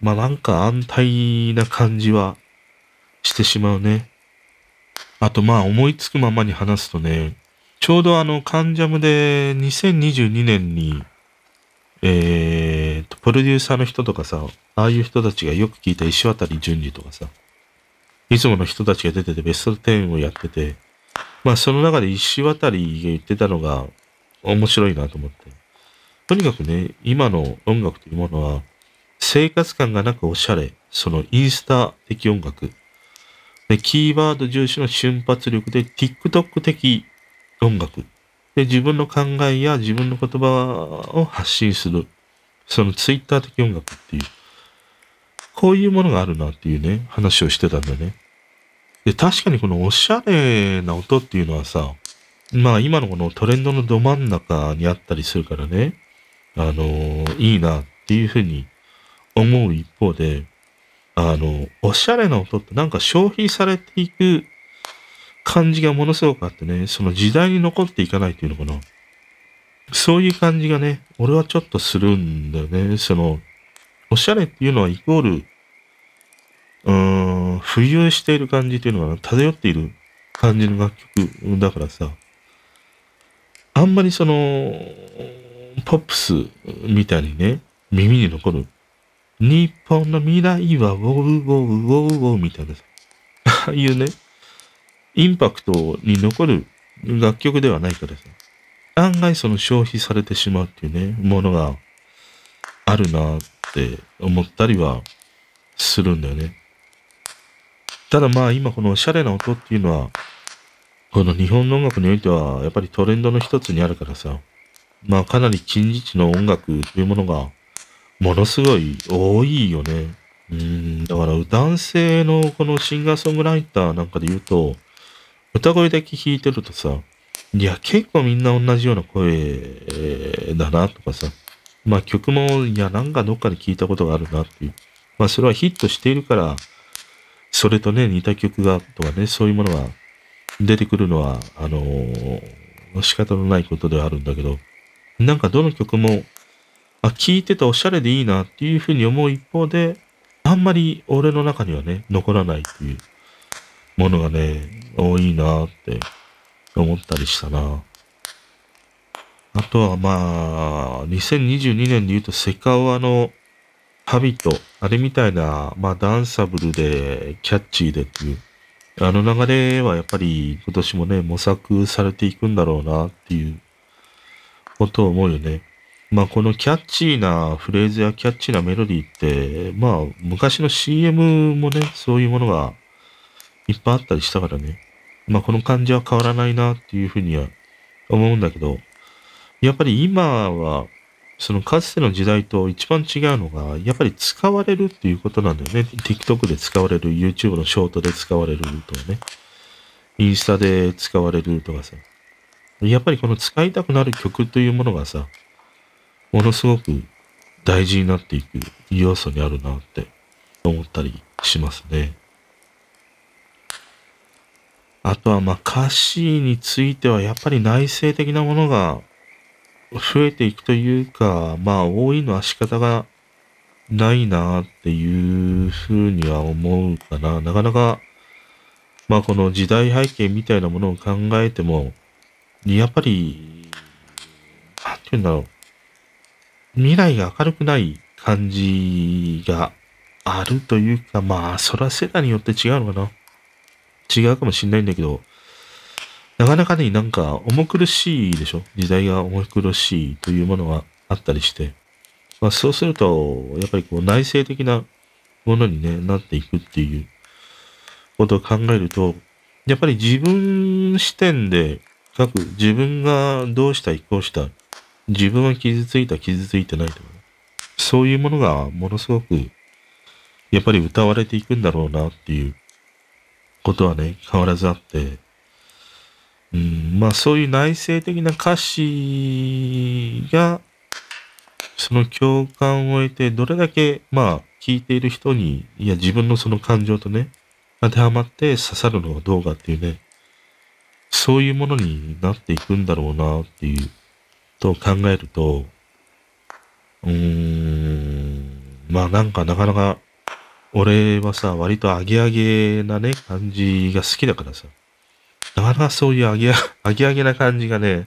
まあなんか安泰な感じはしてしまうね。あとまあ思いつくままに話すとね、ちょうどあの、カンジャムで2022年に、えーと、プロデューサーの人とかさ、ああいう人たちがよく聞いた石渡淳二とかさ、いつもの人たちが出ててベスト10をやってて、まあその中で石渡が言ってたのが面白いなと思って。とにかくね、今の音楽というものは、生活感がなくおしゃれ、そのインスタ的音楽、でキーワード重視の瞬発力で TikTok 的音楽。で、自分の考えや自分の言葉を発信する。そのツイッター的音楽っていう。こういうものがあるなっていうね、話をしてたんだね。で、確かにこのおしゃれな音っていうのはさ、まあ今のこのトレンドのど真ん中にあったりするからね、あの、いいなっていうふうに思う一方で、あの、おしゃれな音ってなんか消費されていく感じがものすごくあってね、その時代に残っていかないっていうのかな。そういう感じがね、俺はちょっとするんだよね。その、おしゃれっていうのはイコール、うーん、浮遊している感じっていうのが漂っている感じの楽曲だからさ、あんまりその、ポップスみたいにね、耳に残る。日本の未来はウォウウォウウォウウォウみたいなさ、ああいうね、インパクトに残る楽曲ではないからさ、案外その消費されてしまうっていうね、ものがあるなって思ったりはするんだよね。ただまあ今このおしゃれな音っていうのは、この日本の音楽においてはやっぱりトレンドの一つにあるからさ、まあかなり近似値の音楽というものがものすごい多いよね。うん、だから男性のこのシンガーソングライターなんかで言うと、歌声だけ弾いてるとさ、いや、結構みんな同じような声だなとかさ、まあ曲も、いや、なんかどっかで聞いたことがあるなっていう。まあそれはヒットしているから、それとね、似た曲が、とかね、そういうものが出てくるのは、あのー、仕方のないことではあるんだけど、なんかどの曲も、あ、聴いてておしゃれでいいなっていうふうに思う一方で、あんまり俺の中にはね、残らないっていう。ものがね、多いなって思ったりしたな。あとはまあ、2022年で言うとセカオワのハビット、あれみたいな、まあダンサブルでキャッチーでっていう、あの流れはやっぱり今年もね、模索されていくんだろうなっていうことを思うよね。まあこのキャッチーなフレーズやキャッチーなメロディーって、まあ昔の CM もね、そういうものがいっぱいあったりしたからね。まあこの感じは変わらないなっていうふうには思うんだけど、やっぱり今は、そのかつての時代と一番違うのが、やっぱり使われるっていうことなんだよね。TikTok で使われる、YouTube のショートで使われるとかね。インスタで使われるとかさ。やっぱりこの使いたくなる曲というものがさ、ものすごく大事になっていく要素にあるなって思ったりしますね。あとはまあ歌詞についてはやっぱり内省的なものが増えていくというか、まあ多いのは仕方がないなっていうふうには思うかな。なかなか、まあこの時代背景みたいなものを考えても、やっぱり、なんて言うんだろう。未来が明るくない感じがあるというか、まあ、それは世代によって違うのかな。違うかもしんないんだけど、なかなかね、なんか重苦しいでしょ？時代が重苦しいというものがあったりして。まあそうすると、やっぱりこう内省的なものに、ね、なっていくっていうことを考えると、やっぱり自分視点で書く、自分がどうしたい、こうした、自分は傷ついた、傷ついてないとか、ね、そういうものがものすごく、やっぱり歌われていくんだろうなっていうことはね、変わらずあって、うん、まあそういう内省的な歌詞が、その共感を得て、どれだけ、まあ、聞いている人に、いや、自分のその感情とね、当てはまって刺さるのはどうかっていうね、そういうものになっていくんだろうなっていう、と考えると、うーん、まあなんかなかなか、俺はさ、割とアゲアゲなね、感じが好きだからさ、なかなかそういうアゲアゲアゲな感じがね、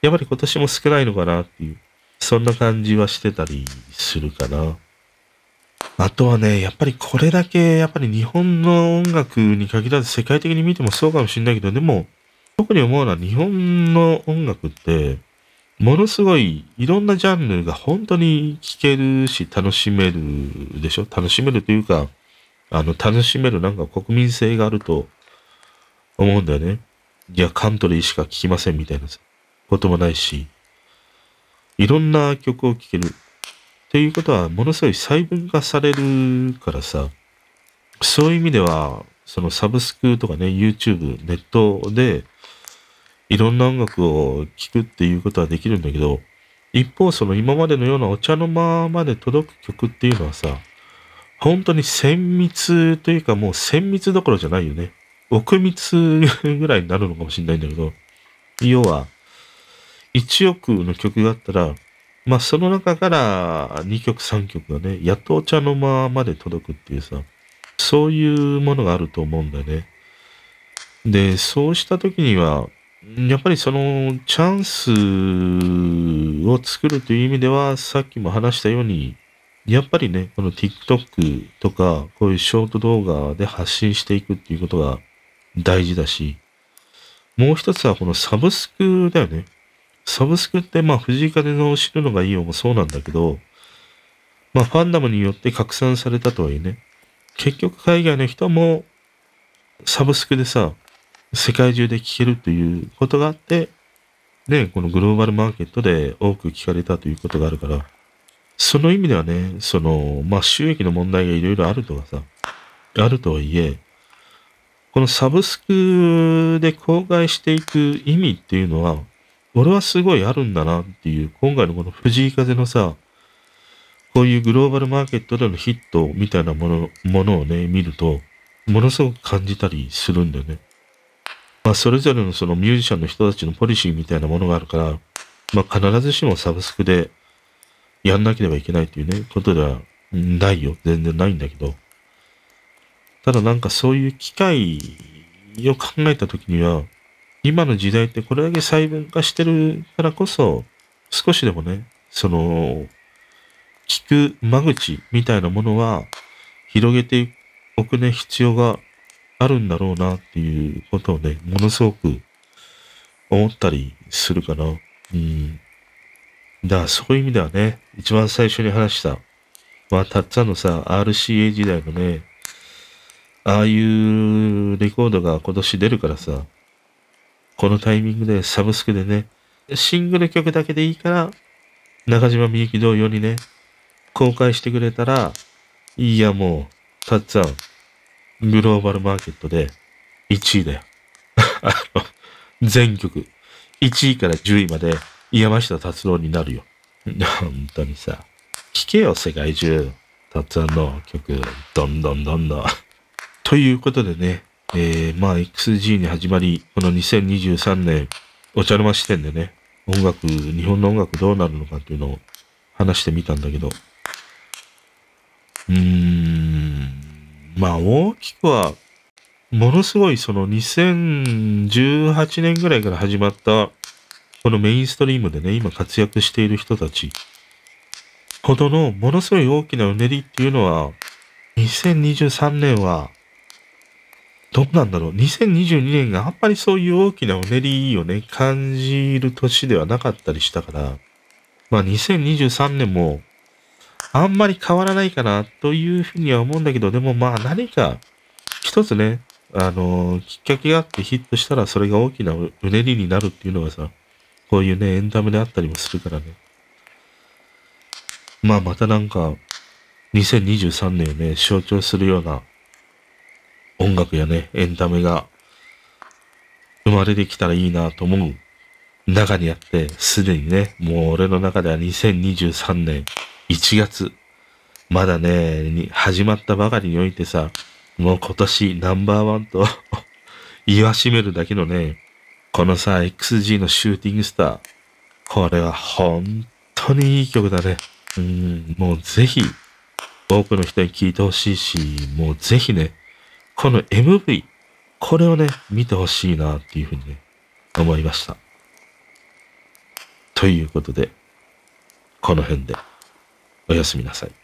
やっぱり今年も少ないのかなっていう、そんな感じはしてたりするかな。あとはね、やっぱりこれだけ、やっぱり日本の音楽に限らず世界的に見てもそうかもしれないけど、でも、特に思うのは日本の音楽って、ものすごいいろんなジャンルが本当に聴けるし楽しめるでしょ？楽しめるというか、あの、楽しめるなんか国民性があると思うんだよね。いや、カントリーしか聴きませんみたいなこともないし、いろんな曲を聴ける。っていうことは、ものすごい細分化されるからさ、そういう意味では、そのサブスクとかね、YouTube、ネットで、いろんな音楽を聴くっていうことはできるんだけど、一方、その今までのようなお茶の間まで届く曲っていうのはさ、本当に綿密というかもう綿密どころじゃないよね。奥密ぐらいになるのかもしれないんだけど、要は、1億の曲があったら、まあその中から2曲3曲がね、やっとお茶の間まで届くっていうさ、そういうものがあると思うんだよね。で、そうした時には、やっぱりそのチャンスを作るという意味では、さっきも話したように、やっぱりね、この TikTok とか、こういうショート動画で発信していくっていうことが大事だし、もう一つはこのサブスクだよね。サブスクってまあ藤井風の知るのがいいよもそうなんだけど、まあファンダムによって拡散されたとはいえね、結局海外の人もサブスクでさ、世界中で聴けるということがあって、ね、このグローバルマーケットで多く聞かれたということがあるから、その意味ではね、その、まあ収益の問題がいろいろあるとかさ、あるとはいえ、このサブスクで公開していく意味っていうのは、俺はすごいあるんだなっていう、今回のこの藤井風のさ、こういうグローバルマーケットでのヒットみたいなもの、ものをね、見ると、ものすごく感じたりするんだよね。まあ、それぞれのそのミュージシャンの人たちのポリシーみたいなものがあるから、まあ、必ずしもサブスクでやんなければいけないというね、ことではないよ。全然ないんだけど。ただなんかそういう機会を考えたときには、今の時代ってこれだけ細分化してるからこそ、少しでもね、その、聞く間口みたいなものは広げておくね、必要があるんだろうなっていうことをね、ものすごく思ったりするかな。うん。だからそういう意味ではね、一番最初に話した、まあ、たっつぁんのさ、RCA 時代のね、ああいうレコードが今年出るからさ、このタイミングでサブスクでね、シングル曲だけでいいから、中島みゆき同様にね、公開してくれたら、いやもう、たっつぁん、グローバルマーケットで1位だよ。<laughs> 全曲、1位から10位まで山下達郎になるよ。本当にさ、聴けよ世界中。たっつぁんの曲、どんどんどんどん。ということでね、えー、まあ XG に始まり、この2023年、お茶の間視点でね、音楽、日本の音楽どうなるのかっていうのを話してみたんだけど、うーん、まあ大きくは、ものすごいその2018年ぐらいから始まった、このメインストリームでね、今活躍している人たち。ほどのものすごい大きなうねりっていうのは、2023年はどうなんだろう。2022年があんまりそういう大きなうねりをね、感じる年ではなかったりしたから、まあ2023年もあんまり変わらないかなというふうには思うんだけど、でもまあ何か一つね、あのきっかけがあってヒットしたらそれが大きなうねりになるっていうのがさ、こういうね、エンタメであったりもするからね。まあまたなんか、2023年をね、象徴するような音楽やね、エンタメが生まれてきたらいいなと思う中にあって、すでにね、もう俺の中では2023年1月、まだね、始まったばかりにおいてさ、もう今年ナンバーワンと <laughs> 言わしめるだけのね、このさ、XG のシューティングスター。これは本当にいい曲だね。うん、もうぜひ、多くの人に聴いてほしいし、もうぜひね、この MV、これをね、見てほしいなっていうふうにね、思いました。ということで、この辺で、おやすみなさい。